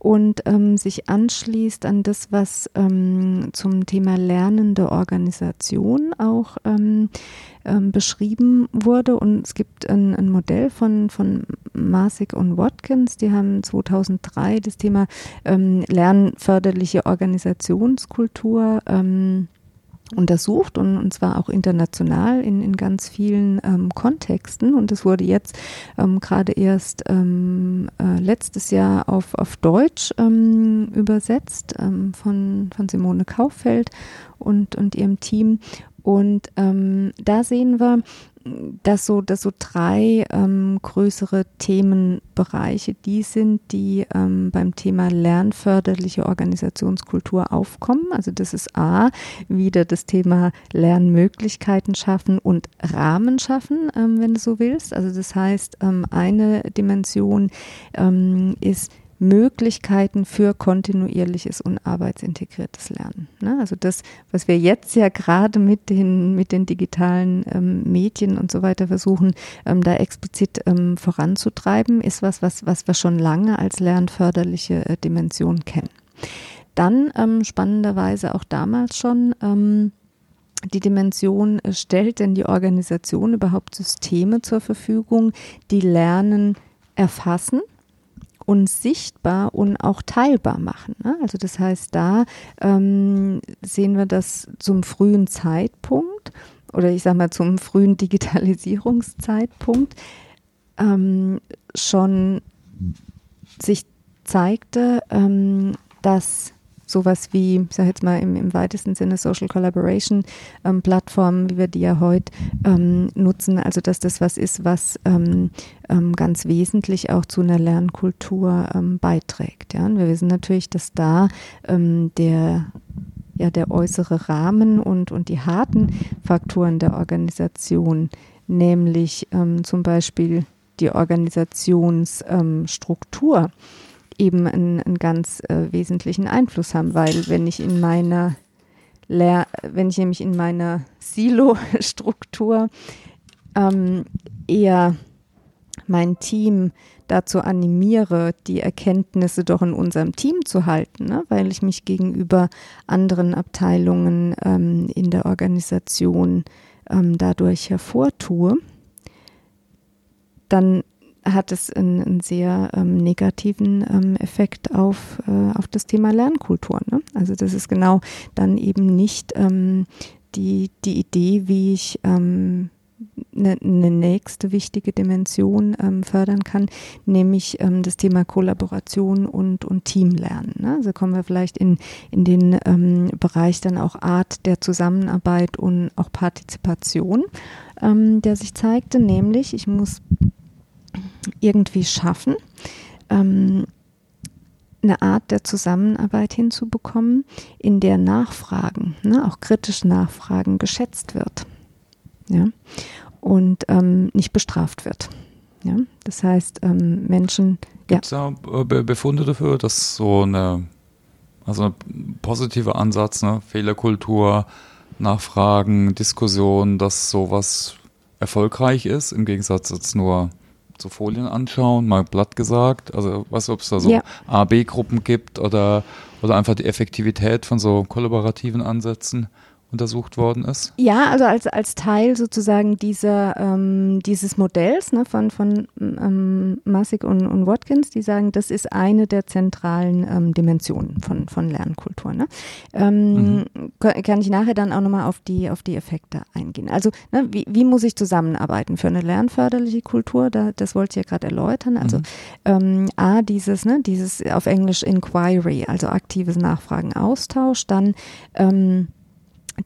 Und ähm, sich anschließt an das, was ähm, zum Thema lernende Organisation auch ähm, ähm, beschrieben wurde. Und es gibt ein, ein Modell von, von Masik und Watkins, die haben 2003 das Thema ähm, lernförderliche Organisationskultur ähm, untersucht und, und zwar auch international in, in ganz vielen ähm, Kontexten. Und das wurde jetzt ähm, gerade erst ähm, äh, letztes Jahr auf, auf Deutsch ähm, übersetzt ähm, von, von Simone Kauffeld und, und ihrem Team. Und ähm, da sehen wir, dass so, dass so drei ähm, größere Themenbereiche die sind, die ähm, beim Thema lernförderliche Organisationskultur aufkommen. Also das ist A, wieder das Thema Lernmöglichkeiten schaffen und Rahmen schaffen, ähm, wenn du so willst. Also das heißt, ähm, eine Dimension ähm, ist Möglichkeiten für kontinuierliches und arbeitsintegriertes Lernen. Ne? Also das, was wir jetzt ja gerade mit den, mit den digitalen ähm, Medien und so weiter versuchen, ähm, da explizit ähm, voranzutreiben, ist was, was, was wir schon lange als lernförderliche äh, Dimension kennen. Dann ähm, spannenderweise auch damals schon ähm, die Dimension, äh, stellt denn die Organisation überhaupt Systeme zur Verfügung, die Lernen erfassen und sichtbar und auch teilbar machen. Ne? Also das heißt, da ähm, sehen wir das zum frühen Zeitpunkt oder ich sage mal zum frühen Digitalisierungszeitpunkt ähm, schon sich zeigte, ähm, dass sowas wie, ich sage jetzt mal im, im weitesten Sinne Social Collaboration ähm, Plattformen, wie wir die ja heute ähm, nutzen, also dass das was ist, was ähm, ähm ganz wesentlich auch zu einer Lernkultur ähm, beiträgt. Ja? Und wir wissen natürlich, dass da ähm, der ja, der äußere Rahmen und, und die harten Faktoren der Organisation, nämlich zum Beispiel die Organisationsstruktur, eben einen, einen ganz äh, wesentlichen Einfluss haben, weil wenn ich in meiner Lehr wenn ich nämlich in meiner Silo-Struktur ähm, eher mein Team dazu animiere, die Erkenntnisse doch in unserem Team zu halten, ne? weil ich mich gegenüber anderen Abteilungen ähm, in der Organisation ähm, dadurch hervortue, dann hat es einen, einen sehr ähm, negativen ähm, Effekt auf, äh, auf das Thema Lernkultur. Ne? Also das ist genau dann eben nicht ähm, die, die Idee, wie ich ähm, eine, eine nächste wichtige Dimension ähm, fördern kann, nämlich ähm, das Thema Kollaboration und, und Teamlernen. Ne? Also kommen wir vielleicht in, in den ähm, Bereich dann auch Art der Zusammenarbeit und auch Partizipation, ähm, der sich zeigte, nämlich ich muss irgendwie schaffen, ähm, eine Art der Zusammenarbeit hinzubekommen, in der Nachfragen, ne, auch kritische Nachfragen geschätzt wird. Ja, und ähm, nicht bestraft wird. Ja, das heißt, ähm, Menschen. Gibt es ja. da Befunde dafür, dass so eine, also ein positiver Ansatz, ne, Fehlerkultur, Nachfragen, Diskussion, dass sowas erfolgreich ist, im Gegensatz jetzt nur so Folien anschauen, mal platt gesagt. Also was, ob es da so ja. A, B-Gruppen gibt oder, oder einfach die Effektivität von so kollaborativen Ansätzen untersucht worden ist? Ja, also als, als Teil sozusagen dieser, ähm, dieses Modells ne, von, von ähm, Massig und, und Watkins, die sagen, das ist eine der zentralen ähm, Dimensionen von, von Lernkultur. Ne? Ähm, mhm. Kann ich nachher dann auch nochmal auf die, auf die Effekte eingehen. Also ne, wie, wie muss ich zusammenarbeiten für eine lernförderliche Kultur? Da, das wollte ich ja gerade erläutern. Also mhm. Ähm, A, dieses, ne, dieses auf Englisch Inquiry, also aktives Nachfragen, Austausch, dann ähm,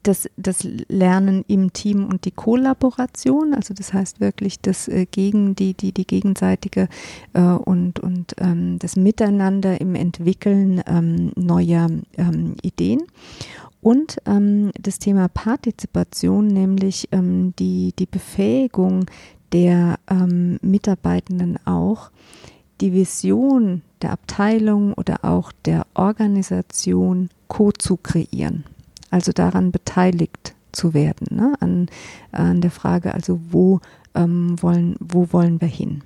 das, das Lernen im Team und die Kollaboration, also das heißt wirklich das äh, gegen die, die, die gegenseitige äh, und, und ähm, das Miteinander im Entwickeln ähm, neuer ähm, Ideen. Und ähm, das Thema Partizipation, nämlich ähm, die, die Befähigung der ähm, Mitarbeitenden auch, die Vision der Abteilung oder auch der Organisation co zu kreieren. Also daran beteiligt zu werden, ne? an, an der Frage, also wo, ähm, wollen, wo wollen wir hin?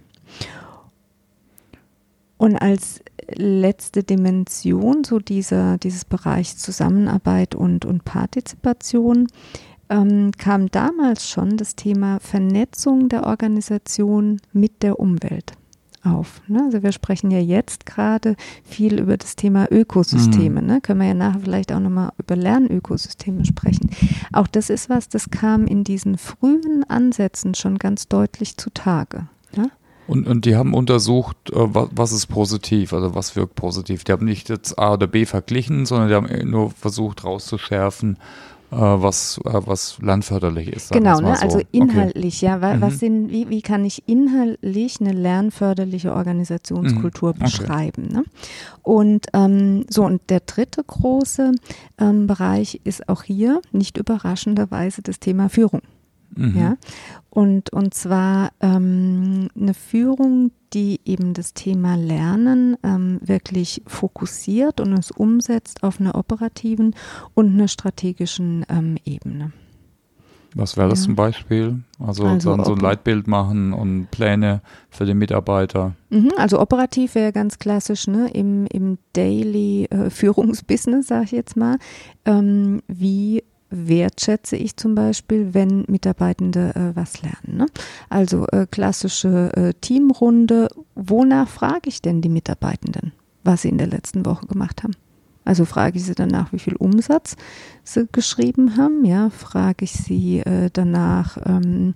Und als letzte Dimension so dieser, dieses Bereich Zusammenarbeit und, und Partizipation ähm, kam damals schon das Thema Vernetzung der Organisation mit der Umwelt auf. Ne? Also wir sprechen ja jetzt gerade viel über das Thema Ökosysteme. Mhm. Ne? Können wir ja nachher vielleicht auch nochmal über Lernökosysteme sprechen. Auch das ist was, das kam in diesen frühen Ansätzen schon ganz deutlich zutage. Ne? Und, und die haben untersucht, äh, was, was ist positiv, also was wirkt positiv. Die haben nicht jetzt A oder B verglichen, sondern die haben nur versucht rauszuschärfen, was, äh, was lernförderlich ist. Genau, ne? so. also inhaltlich, okay. ja. Was, mhm. was sind, wie, wie kann ich inhaltlich eine lernförderliche Organisationskultur mhm. okay. beschreiben? Ne? Und ähm, so, und der dritte große ähm, Bereich ist auch hier nicht überraschenderweise das Thema Führung. Mhm. Ja? Und, und zwar ähm, eine Führung, die eben das Thema Lernen ähm, wirklich fokussiert und es umsetzt auf einer operativen und einer strategischen ähm, Ebene. Was wäre das ja. zum Beispiel? Also, also dann so ein Leitbild machen und Pläne für den Mitarbeiter. Mhm, also operativ wäre ganz klassisch, ne? Im, im Daily äh, [laughs] Führungsbusiness, sage ich jetzt mal. Ähm, wie wertschätze ich zum Beispiel, wenn Mitarbeitende äh, was lernen. Ne? Also äh, klassische äh, Teamrunde. Wonach frage ich denn die Mitarbeitenden, was sie in der letzten Woche gemacht haben? Also frage ich sie danach, wie viel Umsatz sie geschrieben haben. Ja, frage ich sie äh, danach, ähm,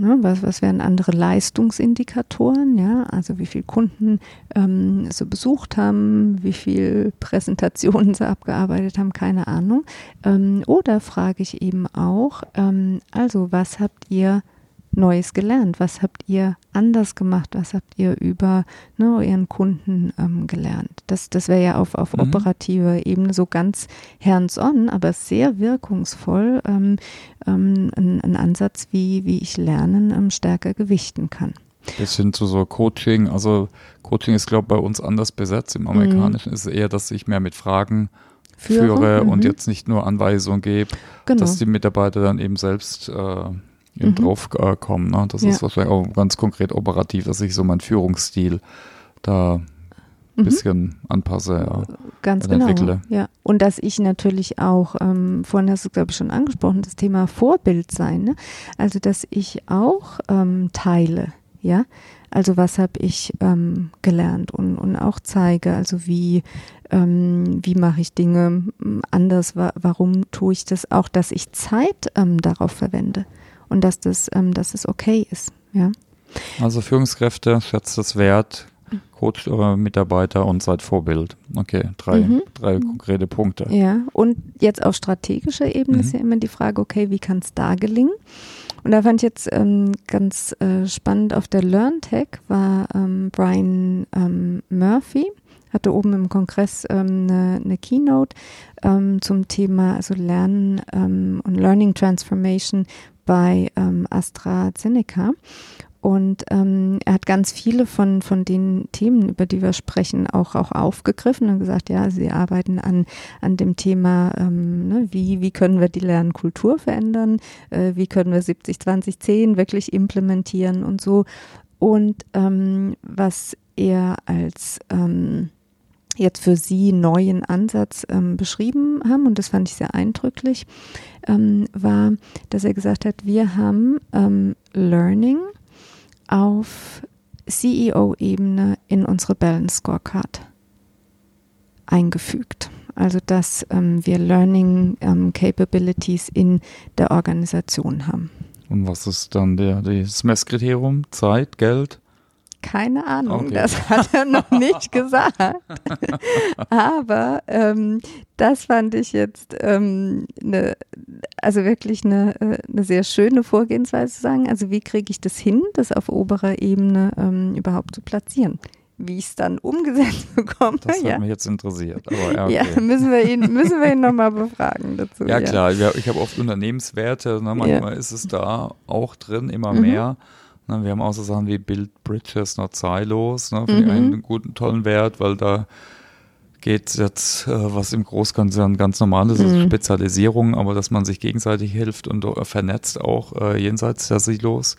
Ne, was, was wären andere Leistungsindikatoren? Ja, also wie viele Kunden ähm, sie besucht haben, wie viele [laughs] Präsentationen sie abgearbeitet haben, keine Ahnung. Ähm, oder frage ich eben auch, ähm, also was habt ihr Neues gelernt? Was habt ihr anders gemacht? Was habt ihr über ne, euren Kunden ähm, gelernt? Das, das wäre ja auf, auf mhm. operativer Ebene so ganz hands-on, aber sehr wirkungsvoll ähm, ähm, ein, ein, Ansatz, wie, wie ich Lernen ähm, stärker gewichten kann. Bis hin zu so Coaching. Also Coaching ist, glaube ich, bei uns anders besetzt. Im Amerikanischen mhm. ist es eher, dass ich mehr mit Fragen führe, führe und mhm. jetzt nicht nur Anweisungen gebe, genau. dass die Mitarbeiter dann eben selbst äh, mhm. drauf äh, kommen. Ne? Das ja. ist wahrscheinlich auch ganz konkret operativ, dass ich so meinen Führungsstil da ein mhm. bisschen anpasse, ja, Ganz genau, entwickle. ja. Und dass ich natürlich auch, ähm, vorhin hast du, glaube ich, schon angesprochen, das Thema Vorbild sein. Ne? Also, dass ich auch ähm, teile, ja. Also, was habe ich ähm, gelernt und, und auch zeige, also wie, ähm, wie mache ich Dinge anders, wa warum tue ich das auch, dass ich Zeit ähm, darauf verwende und dass das, ähm, dass es okay ist. Ja. Also Führungskräfte schätzt das wert, Coach eure Mitarbeiter und seid Vorbild. Okay, drei, mhm. drei konkrete Punkte. Ja, und jetzt auf strategischer Ebene mhm. ist ja immer die Frage, okay, wie kann es da gelingen? Und da fand ich jetzt ähm, ganz äh, spannend, auf der LearnTech war ähm, Brian ähm, Murphy, hatte oben im Kongress ähm, eine, eine Keynote ähm, zum Thema also Lernen ähm, und Learning Transformation bei ähm, AstraZeneca. Und ähm, er hat ganz viele von, von den Themen, über die wir sprechen, auch, auch aufgegriffen und gesagt, ja, sie arbeiten an, an dem Thema, ähm, ne, wie, wie können wir die Lernkultur verändern, äh, wie können wir 70, 20, 10 wirklich implementieren und so. Und ähm, was er als ähm, jetzt für Sie neuen Ansatz ähm, beschrieben haben, und das fand ich sehr eindrücklich, ähm, war, dass er gesagt hat, wir haben ähm, Learning auf CEO-Ebene in unsere Balance Scorecard eingefügt. Also dass ähm, wir Learning ähm, Capabilities in der Organisation haben. Und was ist dann der, das Messkriterium? Zeit, Geld? Keine Ahnung, okay. das hat er noch nicht [laughs] gesagt. Aber ähm, das fand ich jetzt ähm, ne, also wirklich eine, äh, eine sehr schöne Vorgehensweise zu sagen. Also wie kriege ich das hin, das auf oberer Ebene ähm, überhaupt zu platzieren? Wie ich es dann umgesetzt [laughs] bekomme. Das hat ja. mich jetzt interessiert. Aber ja, okay. ja, müssen wir ihn, müssen wir ihn nochmal befragen dazu. Ja, klar. Ja, ich habe oft Unternehmenswerte. Ne? Manchmal ist es da auch drin, immer mhm. mehr. Ne, wir haben auch so Sachen wie Build Bridges, not Silos. Ne, Finde mhm. ich einen guten, tollen Wert, weil da geht jetzt, äh, was im Großkonzern ganz normal ist, mhm. Spezialisierung, aber dass man sich gegenseitig hilft und äh, vernetzt auch äh, jenseits der Silos.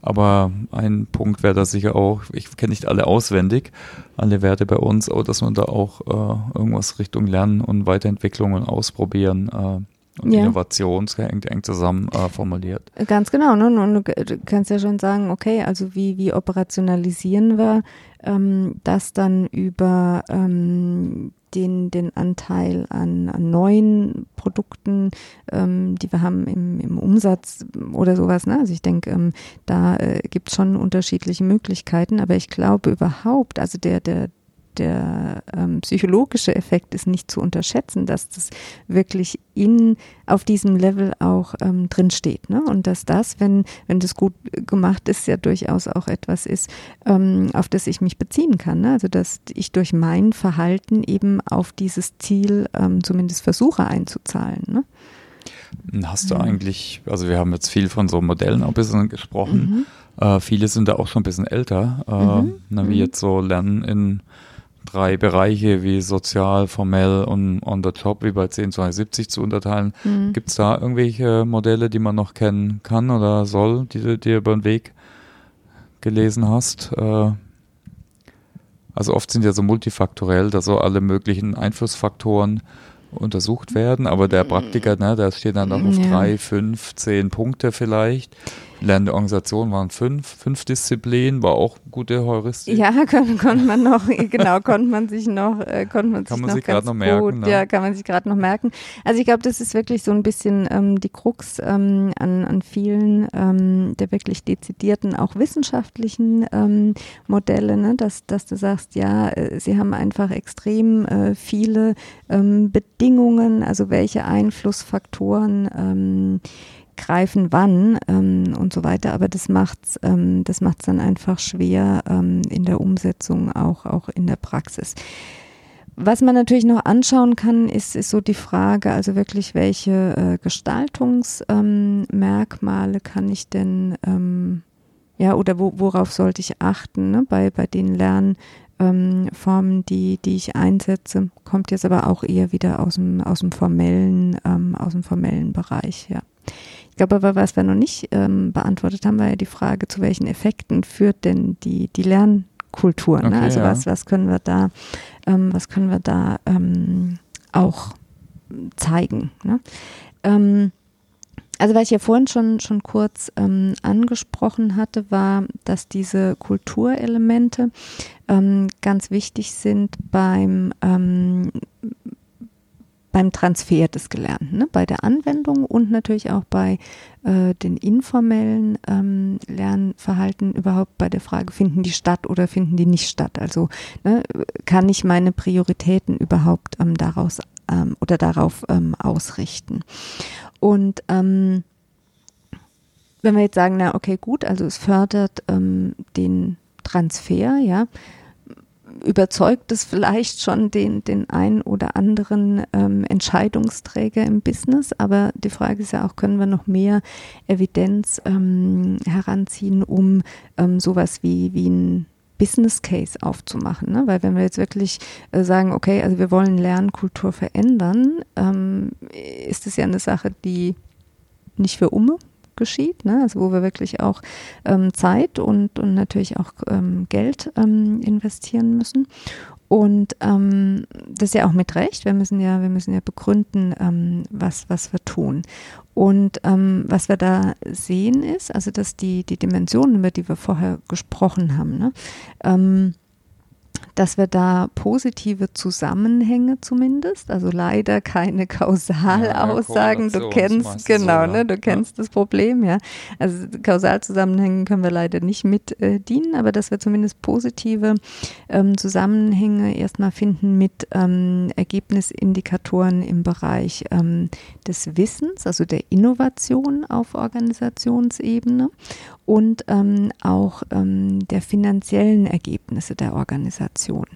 Aber ein Punkt wäre da sicher auch, ich kenne nicht alle auswendig, alle Werte bei uns, aber dass man da auch äh, irgendwas Richtung Lernen und Weiterentwicklung und Ausprobieren äh, und ja. Innovation eng, eng zusammen äh, formuliert. Ganz genau. Ne? Und du kannst ja schon sagen, okay, also wie, wie operationalisieren wir ähm, das dann über ähm, den, den Anteil an, an neuen Produkten, ähm, die wir haben im, im Umsatz oder sowas. Ne? Also ich denke, ähm, da äh, gibt es schon unterschiedliche Möglichkeiten, aber ich glaube überhaupt, also der, der, der ähm, psychologische Effekt ist nicht zu unterschätzen, dass das wirklich in auf diesem Level auch ähm, drin steht, ne? Und dass das, wenn wenn das gut gemacht ist, ja durchaus auch etwas ist, ähm, auf das ich mich beziehen kann. Ne? Also dass ich durch mein Verhalten eben auf dieses Ziel ähm, zumindest versuche einzuzahlen. Ne? Hast du eigentlich, also wir haben jetzt viel von so Modellen auch ein bisschen gesprochen. Mhm. Äh, viele sind da auch schon ein bisschen älter, äh, mhm. na, wie mhm. jetzt so Lernen in drei Bereiche wie sozial, formell und on the top wie bei 10270 zu unterteilen. Mhm. Gibt es da irgendwelche Modelle, die man noch kennen kann oder soll, die du dir über den Weg gelesen hast? Äh, also oft sind ja so multifaktorell, da so alle möglichen Einflussfaktoren untersucht werden, aber der Praktiker, ne, der steht dann noch auf ja. drei, fünf, zehn Punkte vielleicht. Lernende Organisation waren fünf, fünf Disziplinen, war auch gute Heuristik. Ja, [laughs] konnte, konnte man noch, genau, konnte man sich noch, äh, konnte man kann sich man noch sich gerade noch merken. Ne? Ja, kann man sich gerade noch merken. Also ich glaube, das ist wirklich so ein bisschen ähm, die Krux ähm, an, an vielen ähm, der wirklich dezidierten, auch wissenschaftlichen ähm, Modelle, ne? dass, dass du sagst, ja, äh, sie haben einfach extrem äh, viele ähm, Bedingungen, also welche Einflussfaktoren ähm, greifen wann ähm, und so weiter, aber das macht's, ähm, das macht's dann einfach schwer ähm, in der Umsetzung, auch, auch in der Praxis. Was man natürlich noch anschauen kann, ist, ist so die Frage, also wirklich, welche äh, Gestaltungsmerkmale ähm, kann ich denn, ähm, ja, oder wo, worauf sollte ich achten ne, bei, bei den Lernformen, ähm, die, die ich einsetze, kommt jetzt aber auch eher wieder aus dem, aus dem formellen, ähm, aus dem formellen Bereich, ja glaube aber, was wir noch nicht ähm, beantwortet haben, war ja die Frage, zu welchen Effekten führt denn die, die Lernkultur? Ne? Okay, also ja. was, was können wir da, ähm, was können wir da ähm, auch zeigen? Ne? Ähm, also was ich ja vorhin schon, schon kurz ähm, angesprochen hatte, war, dass diese Kulturelemente ähm, ganz wichtig sind beim beim Transfer des Gelernten, ne? bei der Anwendung und natürlich auch bei äh, den informellen ähm, Lernverhalten überhaupt bei der Frage, finden die statt oder finden die nicht statt? Also ne, kann ich meine Prioritäten überhaupt ähm, daraus ähm, oder darauf ähm, ausrichten? Und ähm, wenn wir jetzt sagen, na okay, gut, also es fördert ähm, den Transfer, ja, überzeugt es vielleicht schon den, den einen oder anderen ähm, Entscheidungsträger im Business. Aber die Frage ist ja auch, können wir noch mehr Evidenz ähm, heranziehen, um ähm, sowas wie, wie ein Business Case aufzumachen. Ne? Weil wenn wir jetzt wirklich äh, sagen, okay, also wir wollen Lernkultur verändern, ähm, ist es ja eine Sache, die nicht für Umme geschieht, ne? also wo wir wirklich auch ähm, Zeit und, und natürlich auch ähm, Geld ähm, investieren müssen. Und ähm, das ist ja auch mit Recht. Wir müssen ja, wir müssen ja begründen, ähm, was, was wir tun. Und ähm, was wir da sehen ist, also dass die, die Dimensionen, über die wir vorher gesprochen haben, ne, ähm, dass wir da positive Zusammenhänge zumindest, also leider keine Kausalaussagen. Ja, du kennst genau, so, ne? Du kennst ja. das Problem, ja. Also Kausalzusammenhänge können wir leider nicht mit äh, dienen, aber dass wir zumindest positive ähm, Zusammenhänge erstmal finden mit ähm, Ergebnisindikatoren im Bereich ähm, des Wissens, also der Innovation auf Organisationsebene und ähm, auch ähm, der finanziellen Ergebnisse der Organisation.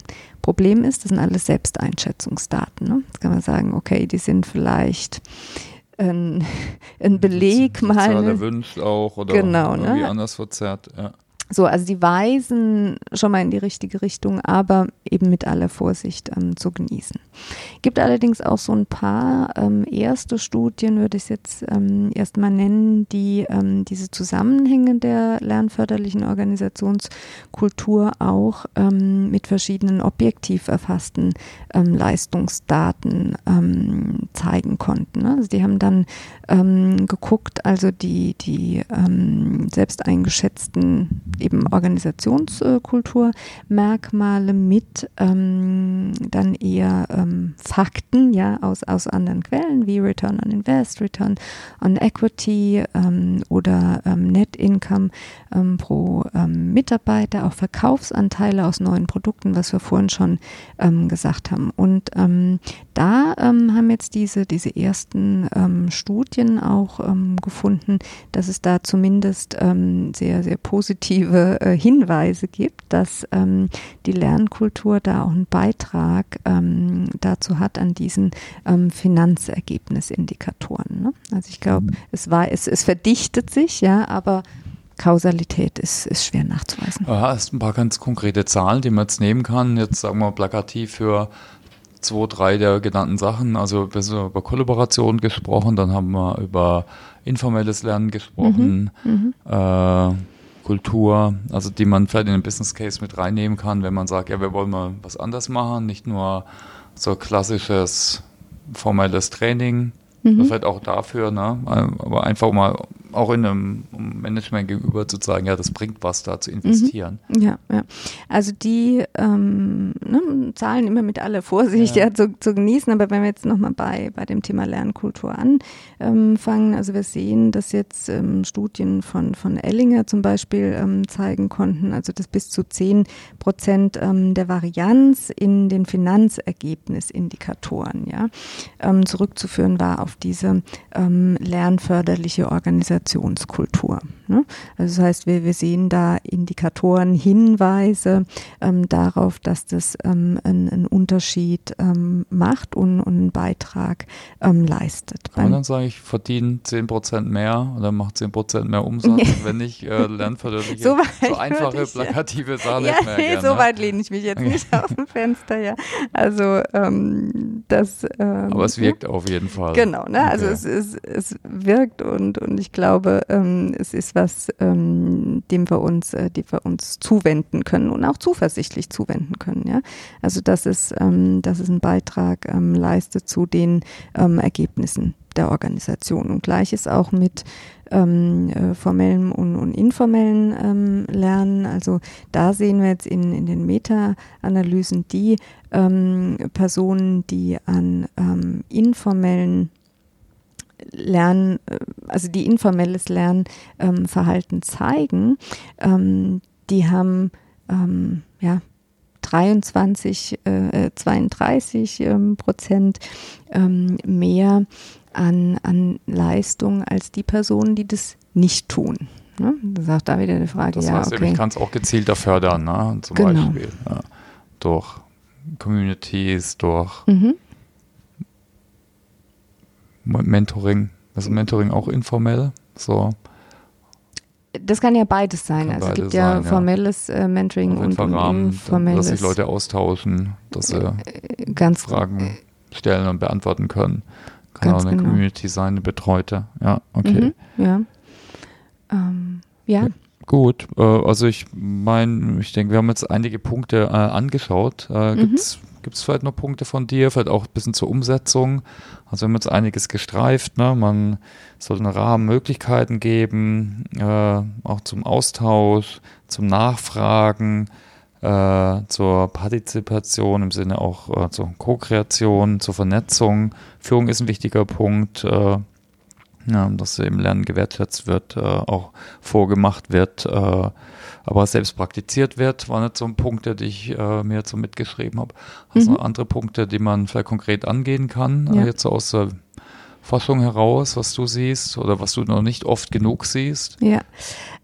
Problem ist, das sind alles Selbsteinschätzungsdaten. Ne? Jetzt kann man sagen, okay, die sind vielleicht ein, [laughs] ein Beleg mal. Wünsche auch oder Genau, ne? irgendwie anders verzerrt. Ja. So, also die weisen schon mal in die richtige Richtung, aber eben mit aller Vorsicht ähm, zu genießen. Gibt allerdings auch so ein paar ähm, erste Studien, würde ich es jetzt ähm, erstmal nennen, die ähm, diese Zusammenhänge der lernförderlichen Organisationskultur auch ähm, mit verschiedenen objektiv erfassten ähm, Leistungsdaten ähm, zeigen konnten. Ne? Also die haben dann geguckt, also die, die selbst eingeschätzten eben Organisationskulturmerkmale mit ähm, dann eher ähm, Fakten, ja, aus, aus anderen Quellen wie Return on Invest, Return on Equity ähm, oder ähm, Net Income ähm, pro ähm, Mitarbeiter, auch Verkaufsanteile aus neuen Produkten, was wir vorhin schon gesagt haben. Und da haben jetzt diese, diese ersten Studien auch gefunden, dass es da zumindest sehr, sehr positive äh, Hinweise gibt, dass ähm, die Lernkultur da auch einen Beitrag ähm, dazu hat an diesen ähm, Finanzergebnisindikatoren. Ne? Also ich glaube, Mhm. es war, es, es verdichtet sich, ja, aber Kausalität ist, ist schwer nachzuweisen. Ja, hast ein paar ganz konkrete Zahlen, die man jetzt nehmen kann. Jetzt sagen wir plakativ für zwei, drei der genannten Sachen. Also wir haben über Kollaboration gesprochen, dann haben wir über informelles Lernen gesprochen, Mhm. äh, Kultur, also die man vielleicht in den Business Case mit reinnehmen kann, wenn man sagt, ja, wir wollen mal was anders machen, nicht nur so klassisches formelles Training, Mhm. vielleicht auch dafür, ne? aber einfach mal auch in einem Management gegenüber zu zeigen, ja, das bringt was da zu investieren. Ja, ja. Also die ähm, ne, Zahlen immer mit aller Vorsicht ja. Ja. zu, zu genießen, aber wenn wir jetzt nochmal bei, bei dem Thema Lernkultur anfangen, also wir sehen, dass jetzt ähm, Studien von, von Ellinger zum Beispiel ähm, zeigen konnten, also dass bis zu 10 Prozent ähm, der Varianz in den Finanzergebnisindikatoren ja, ähm, zurückzuführen war auf diese ähm, lernförderliche Organisationskultur. Ne? Also das heißt, wir, wir sehen da Indikatoren, Hinweise ähm, darauf, dass das ähm, einen, Unterschied ähm, macht und, und einen Beitrag ähm, leistet. Kann man dann sagen, ich verdiene 10% mehr oder mache 10% mehr Umsatz, wenn ich äh, lernförderliche, [laughs] So so, einfache, ich, plakative Sachen ja, nicht mehr nee, so weit lehne ich mich jetzt nicht aus dem Fenster, ja. Also ähm, das ähm, Aber es wirkt auf jeden Fall. Genau, ne? Also Okay. es, es, es wirkt und, und ich glaube, ähm, es ist was, ähm, dem wir uns, äh, dem wir uns zuwenden können und auch zuversichtlich zuwenden können, ja. Also dass es, ähm, dass es einen Beitrag ähm, leistet zu den Ergebnissen der Organisation. Und gleiches auch mit ähm, äh, formellem und, und informellen ähm, Lernen. Also da sehen wir jetzt in, in den Meta-Analysen die ähm, Personen, die an ähm, informellen Lernen, äh, also die informelles Lernverhalten ähm, zeigen, ähm, die haben ähm, ja 23, äh, 32 ähm, Prozent ähm, mehr an, an Leistung als die Personen, die das nicht tun. Ne? Das ist auch da wieder die Frage, Das ja, heißt, eben, okay. ich kann es auch gezielter fördern, ne? zum Genau. Beispiel. Ja. Durch Communities, durch Mhm. Mentoring. Also Mentoring auch informell. So, Das kann ja beides sein. Kann also es gibt ja sein, ja. formelles äh, Mentoring und, Rahmen, dass informelles. sich Leute austauschen, dass sie äh, ganz Fragen stellen und beantworten können. Kann Ganz auch eine genau. Community sein, eine betreute. Ja, okay. Mhm, ja. Ähm, ja. Ja. Gut, äh, also ich meine, ich denke, wir haben jetzt einige Punkte äh, angeschaut. Äh, Mhm. Gibt es vielleicht noch Punkte von dir, vielleicht auch ein bisschen zur Umsetzung? Also wir haben jetzt einiges gestreift, ne? man soll einen Rahmen Möglichkeiten geben, äh, auch zum Austausch, zum Nachfragen, äh, zur Partizipation im Sinne auch äh, zur Co-Kreation, zur Vernetzung. Führung ist ein wichtiger Punkt. Äh, ja, dass im Lernen gewertschätzt wird, äh, auch vorgemacht wird, äh, aber selbst praktiziert wird, war nicht so ein Punkt, der ich äh, mir jetzt so mitgeschrieben habe. Hast du Mhm. andere Punkte, die man vielleicht konkret angehen kann, Ja. äh, jetzt so aus der Forschung heraus, was du siehst oder was du noch nicht oft genug siehst? Ja,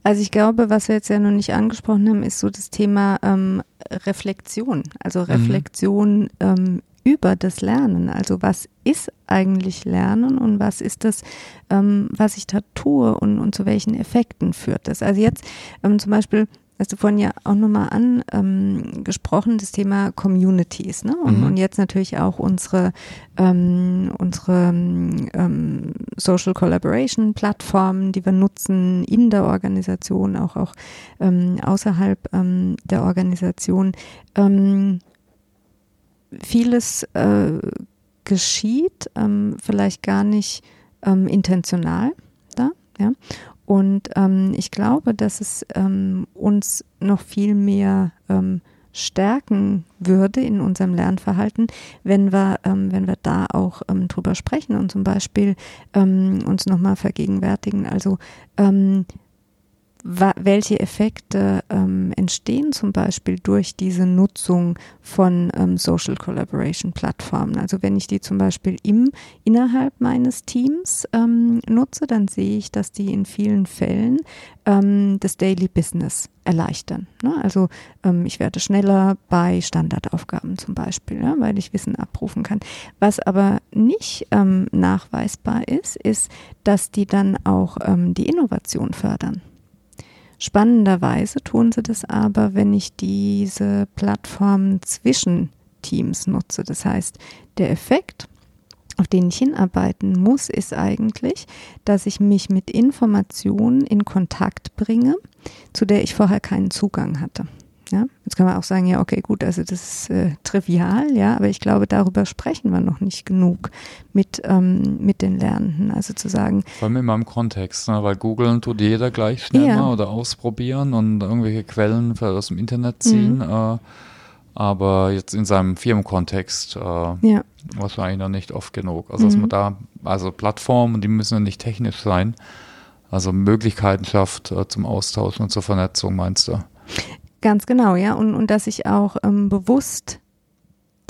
also ich glaube, was wir jetzt ja noch nicht angesprochen haben, ist so das Thema ähm, Reflexion. Also Reflexion ähm, über das Lernen. Also was ist eigentlich Lernen und was ist das, ähm, was ich da tue und, und zu welchen Effekten führt das. Also jetzt ähm, zum Beispiel hast du vorhin ja auch nochmal angesprochen, ähm, das Thema Communities, ne? Und, mhm. und jetzt natürlich auch unsere, ähm, unsere ähm, Social Collaboration Plattformen, die wir nutzen in der Organisation, auch, auch ähm, außerhalb ähm, der Organisation. Ähm, vieles äh, geschieht, ähm, vielleicht gar nicht ähm, intentional da, ja. Und ähm, ich glaube, dass es ähm, uns noch viel mehr ähm, stärken würde in unserem Lernverhalten, wenn wir, ähm, wenn wir da auch ähm, drüber sprechen und zum Beispiel ähm, uns nochmal vergegenwärtigen. Also ähm, welche Effekte ähm, entstehen zum Beispiel durch diese Nutzung von ähm, Social Collaboration Plattformen. Also wenn ich die zum Beispiel im, innerhalb meines Teams ähm, nutze, dann sehe ich, dass die in vielen Fällen ähm, das Daily Business erleichtern. Ne? Also ähm, ich werde schneller bei Standardaufgaben zum Beispiel, ja, weil ich Wissen abrufen kann. Was aber nicht ähm, nachweisbar ist, ist, dass die dann auch die Innovation fördern. Spannenderweise tun sie das aber, wenn ich diese Plattformen zwischen Teams nutze. Das heißt, der Effekt, auf den ich hinarbeiten muss, ist eigentlich, dass ich mich mit Informationen in Kontakt bringe, zu der ich vorher keinen Zugang hatte. Ja, jetzt kann man auch sagen, ja, okay, gut, also das ist äh, trivial, ja, aber ich glaube, darüber sprechen wir noch nicht genug mit, ähm, mit den Lernenden. Also zu sagen. Vor allem in meinem Kontext, ne, weil googeln tut jeder gleich schnell ja. mal oder ausprobieren und irgendwelche Quellen aus dem Internet ziehen. Mhm. Äh, aber jetzt in seinem Firmenkontext äh, ja. wahrscheinlich noch nicht oft genug. Also, dass mhm. man da, also Plattformen, die müssen ja nicht technisch sein, also Möglichkeiten schafft äh, zum Austauschen und zur Vernetzung, meinst du? Ganz genau, ja. Und, und dass ich auch ähm, bewusst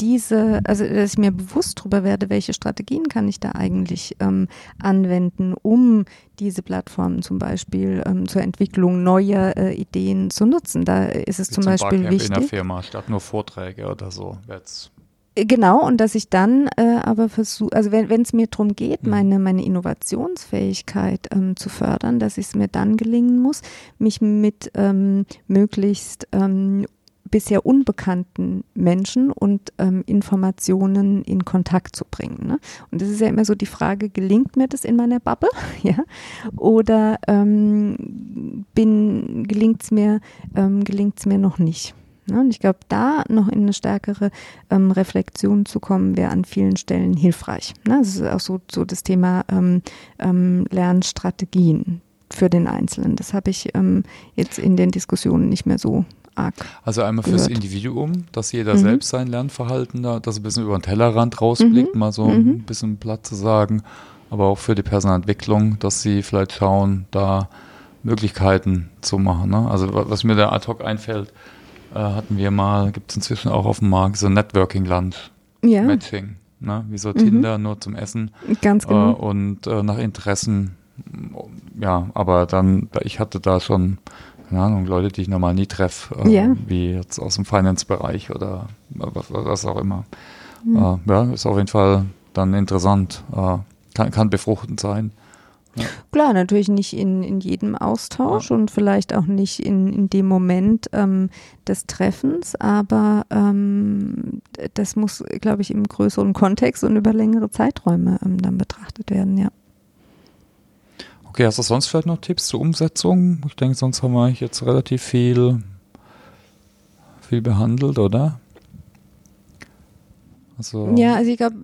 diese, also dass ich mir bewusst darüber werde, welche Strategien kann ich da eigentlich ähm, anwenden, um diese Plattformen zum Beispiel ähm, zur Entwicklung neuer äh, Ideen zu nutzen. Da ist es Wie zum, zum Beispiel Barcamp wichtig. In der Firma statt nur Vorträge oder so. Jetzt Genau, und dass ich dann äh, aber versuche, also wenn es mir darum geht, mhm. meine, meine Innovationsfähigkeit ähm, zu fördern, dass es mir dann gelingen muss, mich mit ähm, möglichst ähm, bisher unbekannten Menschen und ähm, Informationen in Kontakt zu bringen. Ne? Und das ist ja immer so die Frage, gelingt mir das in meiner Bubble? [laughs] ja? Oder ähm, gelingt es mir, ähm, gelingt's mir noch nicht? Ne? Und ich glaube, da noch in eine stärkere ähm, Reflexion zu kommen, wäre an vielen Stellen hilfreich. Ne? Das ist auch so, so das Thema ähm, ähm, Lernstrategien für den Einzelnen. Das habe ich ähm, jetzt in den Diskussionen nicht mehr so arg. Also einmal gehört. fürs Individuum, dass jeder mhm. selbst sein Lernverhalten da, dass ein bisschen über den Tellerrand rausblickt, mhm. mal so mhm. ein bisschen platt zu sagen, aber auch für die Personalentwicklung, dass sie vielleicht schauen, da Möglichkeiten zu machen. Ne? Also was mir da ad hoc einfällt, äh, hatten wir mal, gibt es inzwischen auch auf dem Markt, so Networking Land. Ja. Matching. Ne? Wie so mhm. Tinder, nur zum Essen. Ganz genau. Äh, und äh, nach Interessen, ja, aber dann, ich hatte da schon, keine Ahnung, Leute, die ich normal nie treffe, äh, ja. wie jetzt aus dem Finance-Bereich oder was, was, auch immer. Mhm. ja, ist auf jeden Fall dann interessant. Äh, kann, kann befruchtend sein. Ja. Klar, natürlich nicht in, in jedem Austausch ja. und vielleicht auch nicht in, in dem Moment ähm, des Treffens, aber ähm, das muss, glaube ich, im größeren Kontext und über längere Zeiträume ähm, dann betrachtet werden, ja. Okay, hast du sonst vielleicht noch Tipps zur Umsetzung? Ich denke, sonst haben wir jetzt relativ viel, viel behandelt, oder? Also ja, also ich glaube,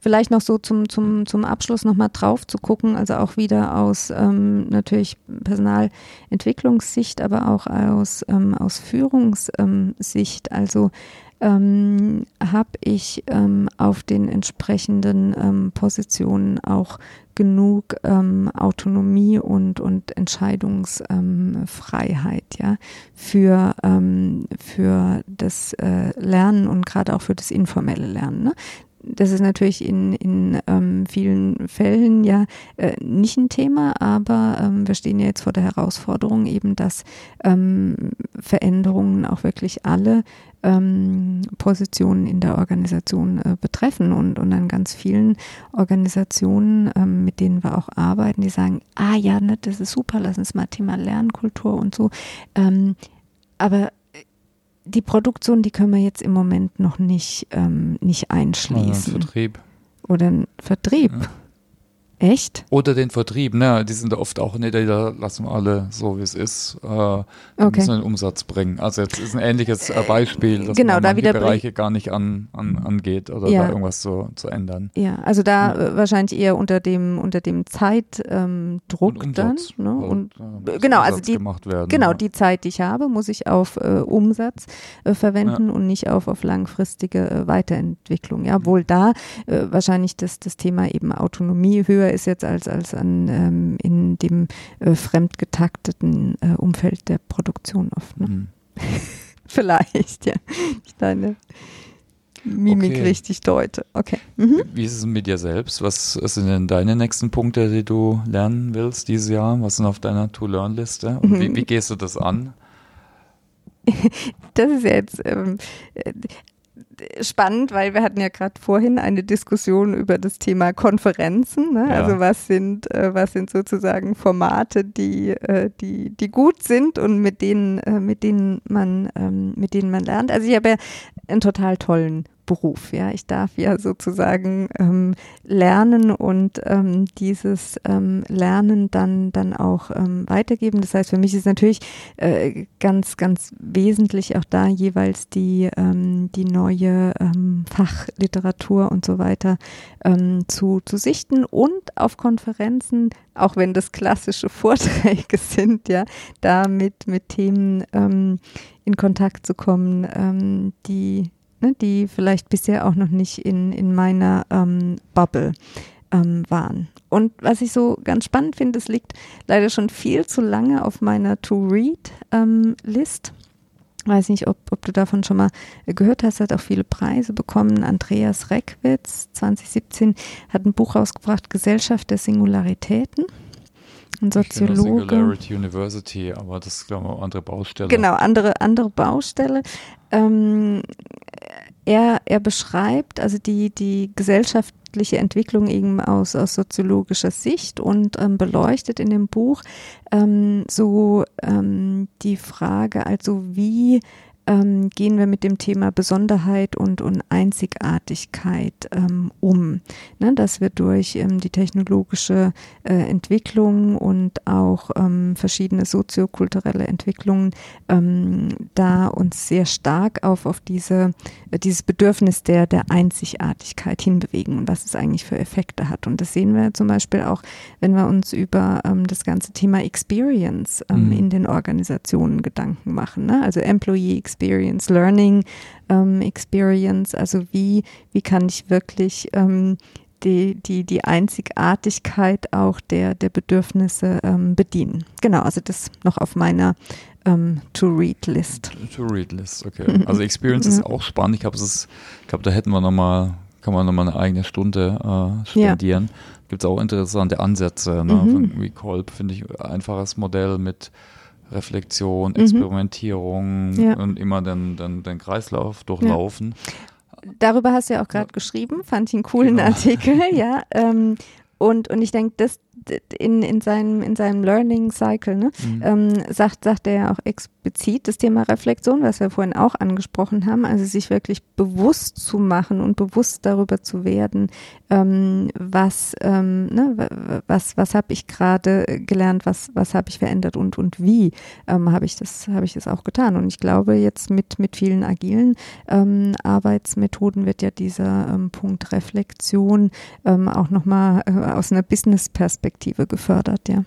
vielleicht noch so zum, zum, zum Abschluss nochmal drauf zu gucken, also auch wieder aus ähm, natürlich Personalentwicklungssicht, aber auch aus, ähm, aus Führungssicht. Also ähm, habe ich ähm, auf den entsprechenden ähm, Positionen auch genug ähm, Autonomie und, und Entscheidungsfreiheit ja, für, ähm, für das äh, Lernen und gerade auch für das informelle Lernen. Ne? Das ist natürlich in, in ähm, vielen Fällen ja äh, nicht ein Thema, aber ähm, wir stehen ja jetzt vor der Herausforderung eben, dass ähm, Veränderungen auch wirklich alle ähm, Positionen in der Organisation äh, betreffen und, und an ganz vielen Organisationen, ähm, mit denen wir auch arbeiten, die sagen, ah ja, ne, das ist super, lass uns mal Thema Lernkultur und so. Ähm, aber die Produktion, die können wir jetzt im Moment noch nicht, ähm, nicht einschließen. Oder Vertrieb. Oder ein Vertrieb. Ja. Echt? Oder den Vertrieb, ne? Die sind oft auch nicht, da lassen wir alle so wie es ist, äh, okay. müssen einen Umsatz bringen. Also jetzt ist ein ähnliches äh, Beispiel, dass genau, man da wieder Bereiche gar nicht an, an, angeht oder ja. da irgendwas zu, zu ändern. Ja, also da ja. Äh, wahrscheinlich eher unter dem unter dem Zeitdruck ähm, dann. Ne? Und, äh, genau, also die werden, genau ja. die Zeit, die ich habe, muss ich auf äh, Umsatz äh, verwenden und nicht auf auf langfristige Weiterentwicklung. Ja, obwohl da wahrscheinlich das das Thema eben Autonomie höher ist jetzt als, als an, ähm, in dem äh, fremdgetakteten äh, Umfeld der Produktion oft. Ne? Mhm. [laughs] Vielleicht, ja. Ich deine Mimik okay. richtig deute. Okay. Mhm. Wie ist es mit dir selbst? Was sind denn deine nächsten Punkte, die du lernen willst dieses Jahr? Was sind auf deiner To-Learn-Liste? Und mhm. wie, wie gehst du das an? [laughs] das ist jetzt, ähm, spannend, weil wir hatten ja gerade vorhin eine Diskussion über das Thema Konferenzen. Ne? Ja. Also was sind, äh, was sind sozusagen Formate, die, äh, die, die gut sind und mit denen, äh, mit denen man, ähm, mit denen man lernt. Also ich habe ja einen total tollen Beruf. Ja, ich darf ja sozusagen ähm, lernen und ähm, dieses ähm, Lernen dann dann auch ähm, weitergeben. Das heißt, für mich ist natürlich äh, ganz ganz wesentlich auch da jeweils die ähm, die neue ähm, Fachliteratur und so weiter zu zu sichten und auf Konferenzen, auch wenn das klassische [laughs] Vorträge sind, ja, da mit mit Themen in Kontakt zu kommen, die ne, die vielleicht bisher auch noch nicht in, in meiner ähm, Bubble ähm, waren. Und was ich so ganz spannend finde, es liegt leider schon viel zu lange auf meiner To-Read-List. Ähm, Weiß nicht, ob, ob du davon schon mal gehört hast, hat auch viele Preise bekommen. Andreas Reckwitz 2017 hat ein Buch rausgebracht, Gesellschaft der Singularitäten ein Soziologe. Singularity University, aber das ist, glaube ich, eine andere Baustelle. Genau, andere, andere Baustelle. Ähm, er, er beschreibt also die, die gesellschaftliche Entwicklung eben aus, aus soziologischer Sicht und ähm, beleuchtet in dem Buch ähm, so ähm, die Frage, also wie ähm, gehen wir mit dem Thema Besonderheit und, und Einzigartigkeit ähm, um. Ne, dass wir durch ähm, die technologische äh, Entwicklung und auch ähm, verschiedene soziokulturelle Entwicklungen ähm, da uns sehr stark auf, auf diese, äh, dieses Bedürfnis der, der Einzigartigkeit hinbewegen und was es eigentlich für Effekte hat. Und das sehen wir zum Beispiel auch, wenn wir uns über ähm, das ganze Thema Experience mhm. in den Organisationen Gedanken machen. Ne? Also Employee Experience Learning ähm, Experience. Also wie, wie kann ich wirklich ähm, die, die, die Einzigartigkeit auch der, der Bedürfnisse ähm, bedienen. Genau, also das noch auf meiner ähm, To-Read-List. To-Read-List, okay. [laughs] Also Experience ist auch spannend. Ich glaube, glaub, da hätten wir nochmal, kann man nochmal eine eigene Stunde äh, spendieren. Ja. Gibt es auch interessante Ansätze. Ne? Mhm. Von Recolp finde ich einfaches Modell mit Reflexion, mhm. Experimentierung ja. und immer den, den, den Kreislauf durchlaufen. Ja. Darüber hast du ja auch gerade geschrieben, fand ich einen coolen genau. Artikel, ja. [laughs] Ähm, und, und ich denke, das in, in, seinem, in seinem Learning Cycle, ne, mhm. ähm, sagt, sagt er ja auch explizit das Thema Reflexion, was wir vorhin auch angesprochen haben, also sich wirklich bewusst zu machen und bewusst darüber zu werden, ähm, was, ähm, ne, was, was habe ich gerade gelernt, was, was habe ich verändert und, und wie ähm, habe ich das, habe ich das auch getan. Und ich glaube, jetzt mit, mit vielen agilen ähm, Arbeitsmethoden wird ja dieser ähm, Punkt Reflexion ähm, auch nochmal äh, aus einer Business-Perspektive gefördert, ja.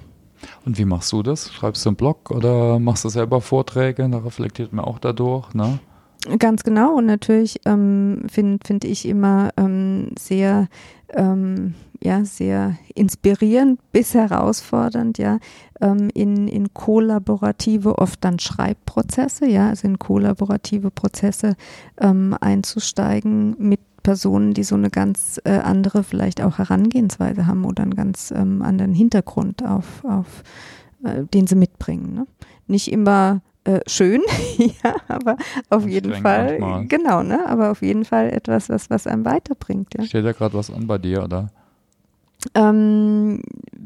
Und wie machst du das? Schreibst du einen Blog oder machst du selber Vorträge? Da reflektiert man auch dadurch, ne? Ganz genau und natürlich ähm, finde find ich immer ähm, sehr ähm, ja sehr inspirierend bis herausfordernd ja ähm, in in kollaborative oft dann Schreibprozesse ja also in kollaborative Prozesse ähm, einzusteigen mit Personen, die so eine ganz äh, andere vielleicht auch Herangehensweise haben oder einen ganz ähm, anderen Hintergrund auf, auf äh, den sie mitbringen. Ne? Nicht immer äh, schön, [laughs] ja, aber auf jeden Fall, manchmal. genau, ne, aber auf jeden Fall etwas, was, was einem weiterbringt. Ja. Steht da gerade was an bei dir, oder? Ähm,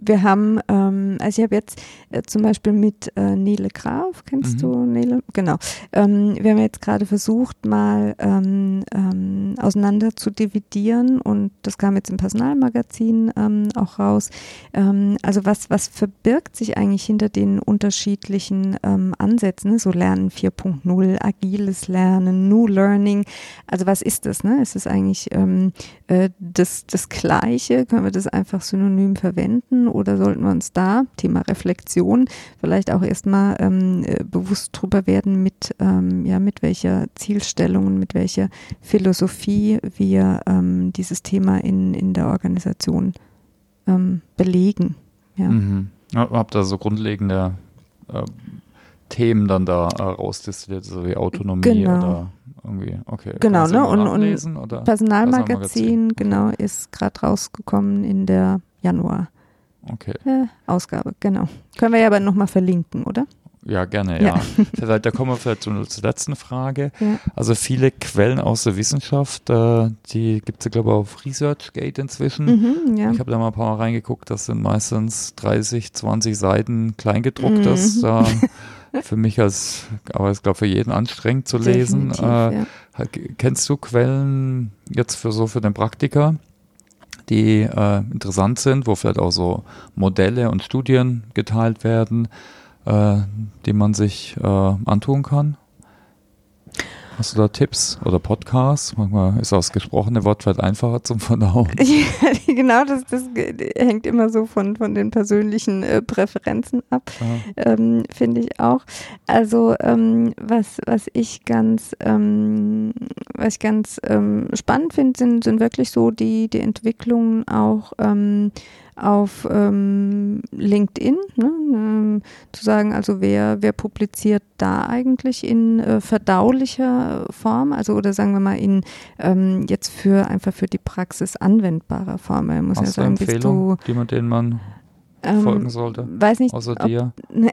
wir haben, ähm, also ich habe jetzt äh, zum Beispiel mit äh, Nele Graf, kennst mhm. du Nele? Genau. Ähm, wir haben jetzt gerade versucht, mal ähm, ähm, auseinander zu dividieren und das kam jetzt im Personalmagazin ähm, auch raus. Ähm, also was, was verbirgt sich eigentlich hinter den unterschiedlichen ähm, Ansätzen, ne? so Lernen 4.0, agiles Lernen, New Learning. Also was ist das? Ne? Ist es eigentlich äh, das, das Gleiche? Können wir das einfach synonym verwenden? Oder sollten wir uns da, Thema Reflexion, vielleicht auch erstmal ähm, äh, bewusst drüber werden, mit, ähm, ja, mit welcher Zielstellung, mit welcher Philosophie wir ähm, dieses Thema in, in der Organisation ähm, belegen. Ja. Mhm. Habt ihr so grundlegende äh, Themen dann da äh, rausdestilliert, so wie Autonomie genau. oder irgendwie, okay. Genau, ne? Und, und Personalmagazin, Personalmagazin, genau, ist gerade rausgekommen in der Januar. Okay. Äh, Ausgabe, genau. Können wir ja aber nochmal verlinken, oder? Ja, gerne, ja. ja. da kommen wir vielleicht zur, zur letzten Frage. Ja. Also viele Quellen aus der Wissenschaft, äh, die gibt es ja, glaube ich, auf ResearchGate inzwischen. Mhm, ja. Ich habe da mal ein paar Mal reingeguckt, das sind meistens 30, 20 Seiten kleingedruckt. Mhm. Das [laughs] äh, für mich als, aber ich glaube für jeden anstrengend zu lesen. Äh, kennst du Quellen jetzt für so für den Praktiker? Die äh, interessant sind, wo vielleicht auch so Modelle und Studien geteilt werden, äh, die man sich äh, antun kann? Hast du da Tipps oder Podcasts? Manchmal ist auch das gesprochene Wort vielleicht einfacher zum Verdauen. [laughs] Ja, genau, das, das hängt immer so von, von den persönlichen äh, Präferenzen ab, ähm, finde ich auch. Also ähm, was, was ich ganz, ähm, was ich ganz ähm, spannend finde, sind, sind wirklich so die, die Entwicklungen auch ähm, auf ähm, LinkedIn, ne, ähm, zu sagen, also wer, wer publiziert da eigentlich in äh, verdaulicher Form, also oder sagen wir mal in ähm, jetzt für einfach für die Praxis anwendbarer Form. Man muss Hast ja sagen, bist du, die man, denen man ähm, folgen sollte? Weiß nicht, außer ob, dir. [laughs] Ne,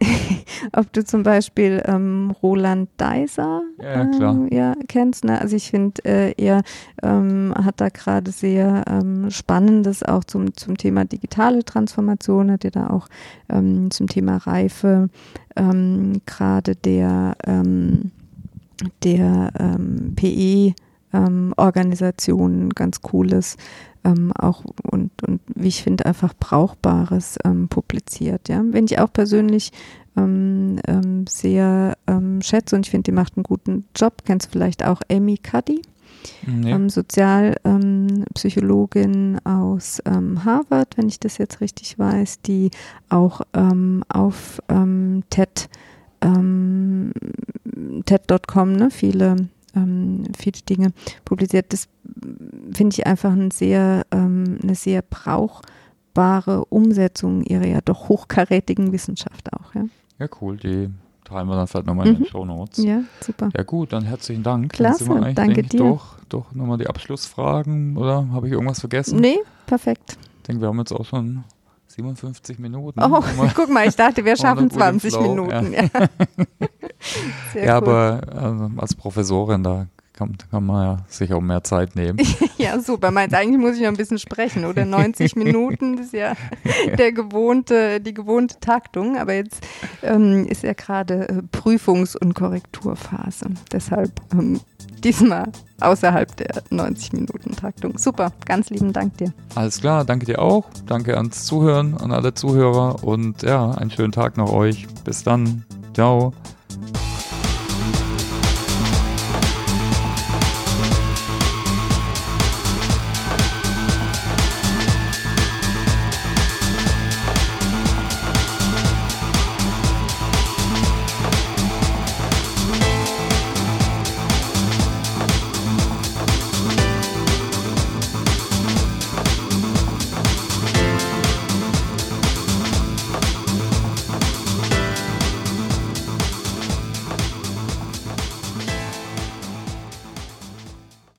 ob du zum Beispiel ähm, Roland Deiser ja, ähm, ja, kennst. Ne? Also ich finde, äh, er ähm, hat da gerade sehr ähm, Spannendes auch zum, zum Thema digitale Transformation, hat er da auch ähm, zum Thema Reife gerade der, der PE Organisationen ganz cooles ähm, auch und, und wie ich finde einfach Brauchbares ähm, publiziert. Ja, wenn ich auch persönlich ähm, ähm, sehr ähm, schätze und ich finde, die macht einen guten Job. Kennst du vielleicht auch Amy Cuddy? Nee. Ähm, Sozialpsychologin aus ähm, Harvard, wenn ich das jetzt richtig weiß, die auch ähm, auf TED, TED.com ne, viele ähm, viele Dinge publiziert. Das finde ich einfach ein sehr, ähm, eine sehr brauchbare Umsetzung ihrer ja doch hochkarätigen Wissenschaft auch. Ja, ja cool. Die teilen wir dann vielleicht nochmal in den mhm. Show Notes. Ja, super. Ja gut, dann herzlichen Dank. Klasse, danke dir. Doch, doch nochmal die Abschlussfragen oder habe ich irgendwas vergessen? Nee, perfekt. Ich denke, wir haben jetzt auch schon 57 Minuten. Oh, [laughs] guck mal, ich dachte, wir schaffen 20 Minuten. Ja, [laughs] [laughs] ja. ja aber also als Professorin, da kann, kann, man ja sich auch mehr Zeit nehmen. [laughs] ja, super. Meint, eigentlich muss ich noch ein bisschen sprechen, oder? [laughs] 90 Minuten ist ja der gewohnte, die gewohnte Taktung. Aber jetzt ähm, ist ja gerade äh, Prüfungs- und Korrekturphase. Deshalb ähm, diesmal außerhalb der 90 Minuten Taktung. Super, ganz lieben Dank dir. Alles klar, danke dir auch. Danke ans Zuhören, an alle Zuhörer und ja, einen schönen Tag noch euch. Bis dann. Ciao.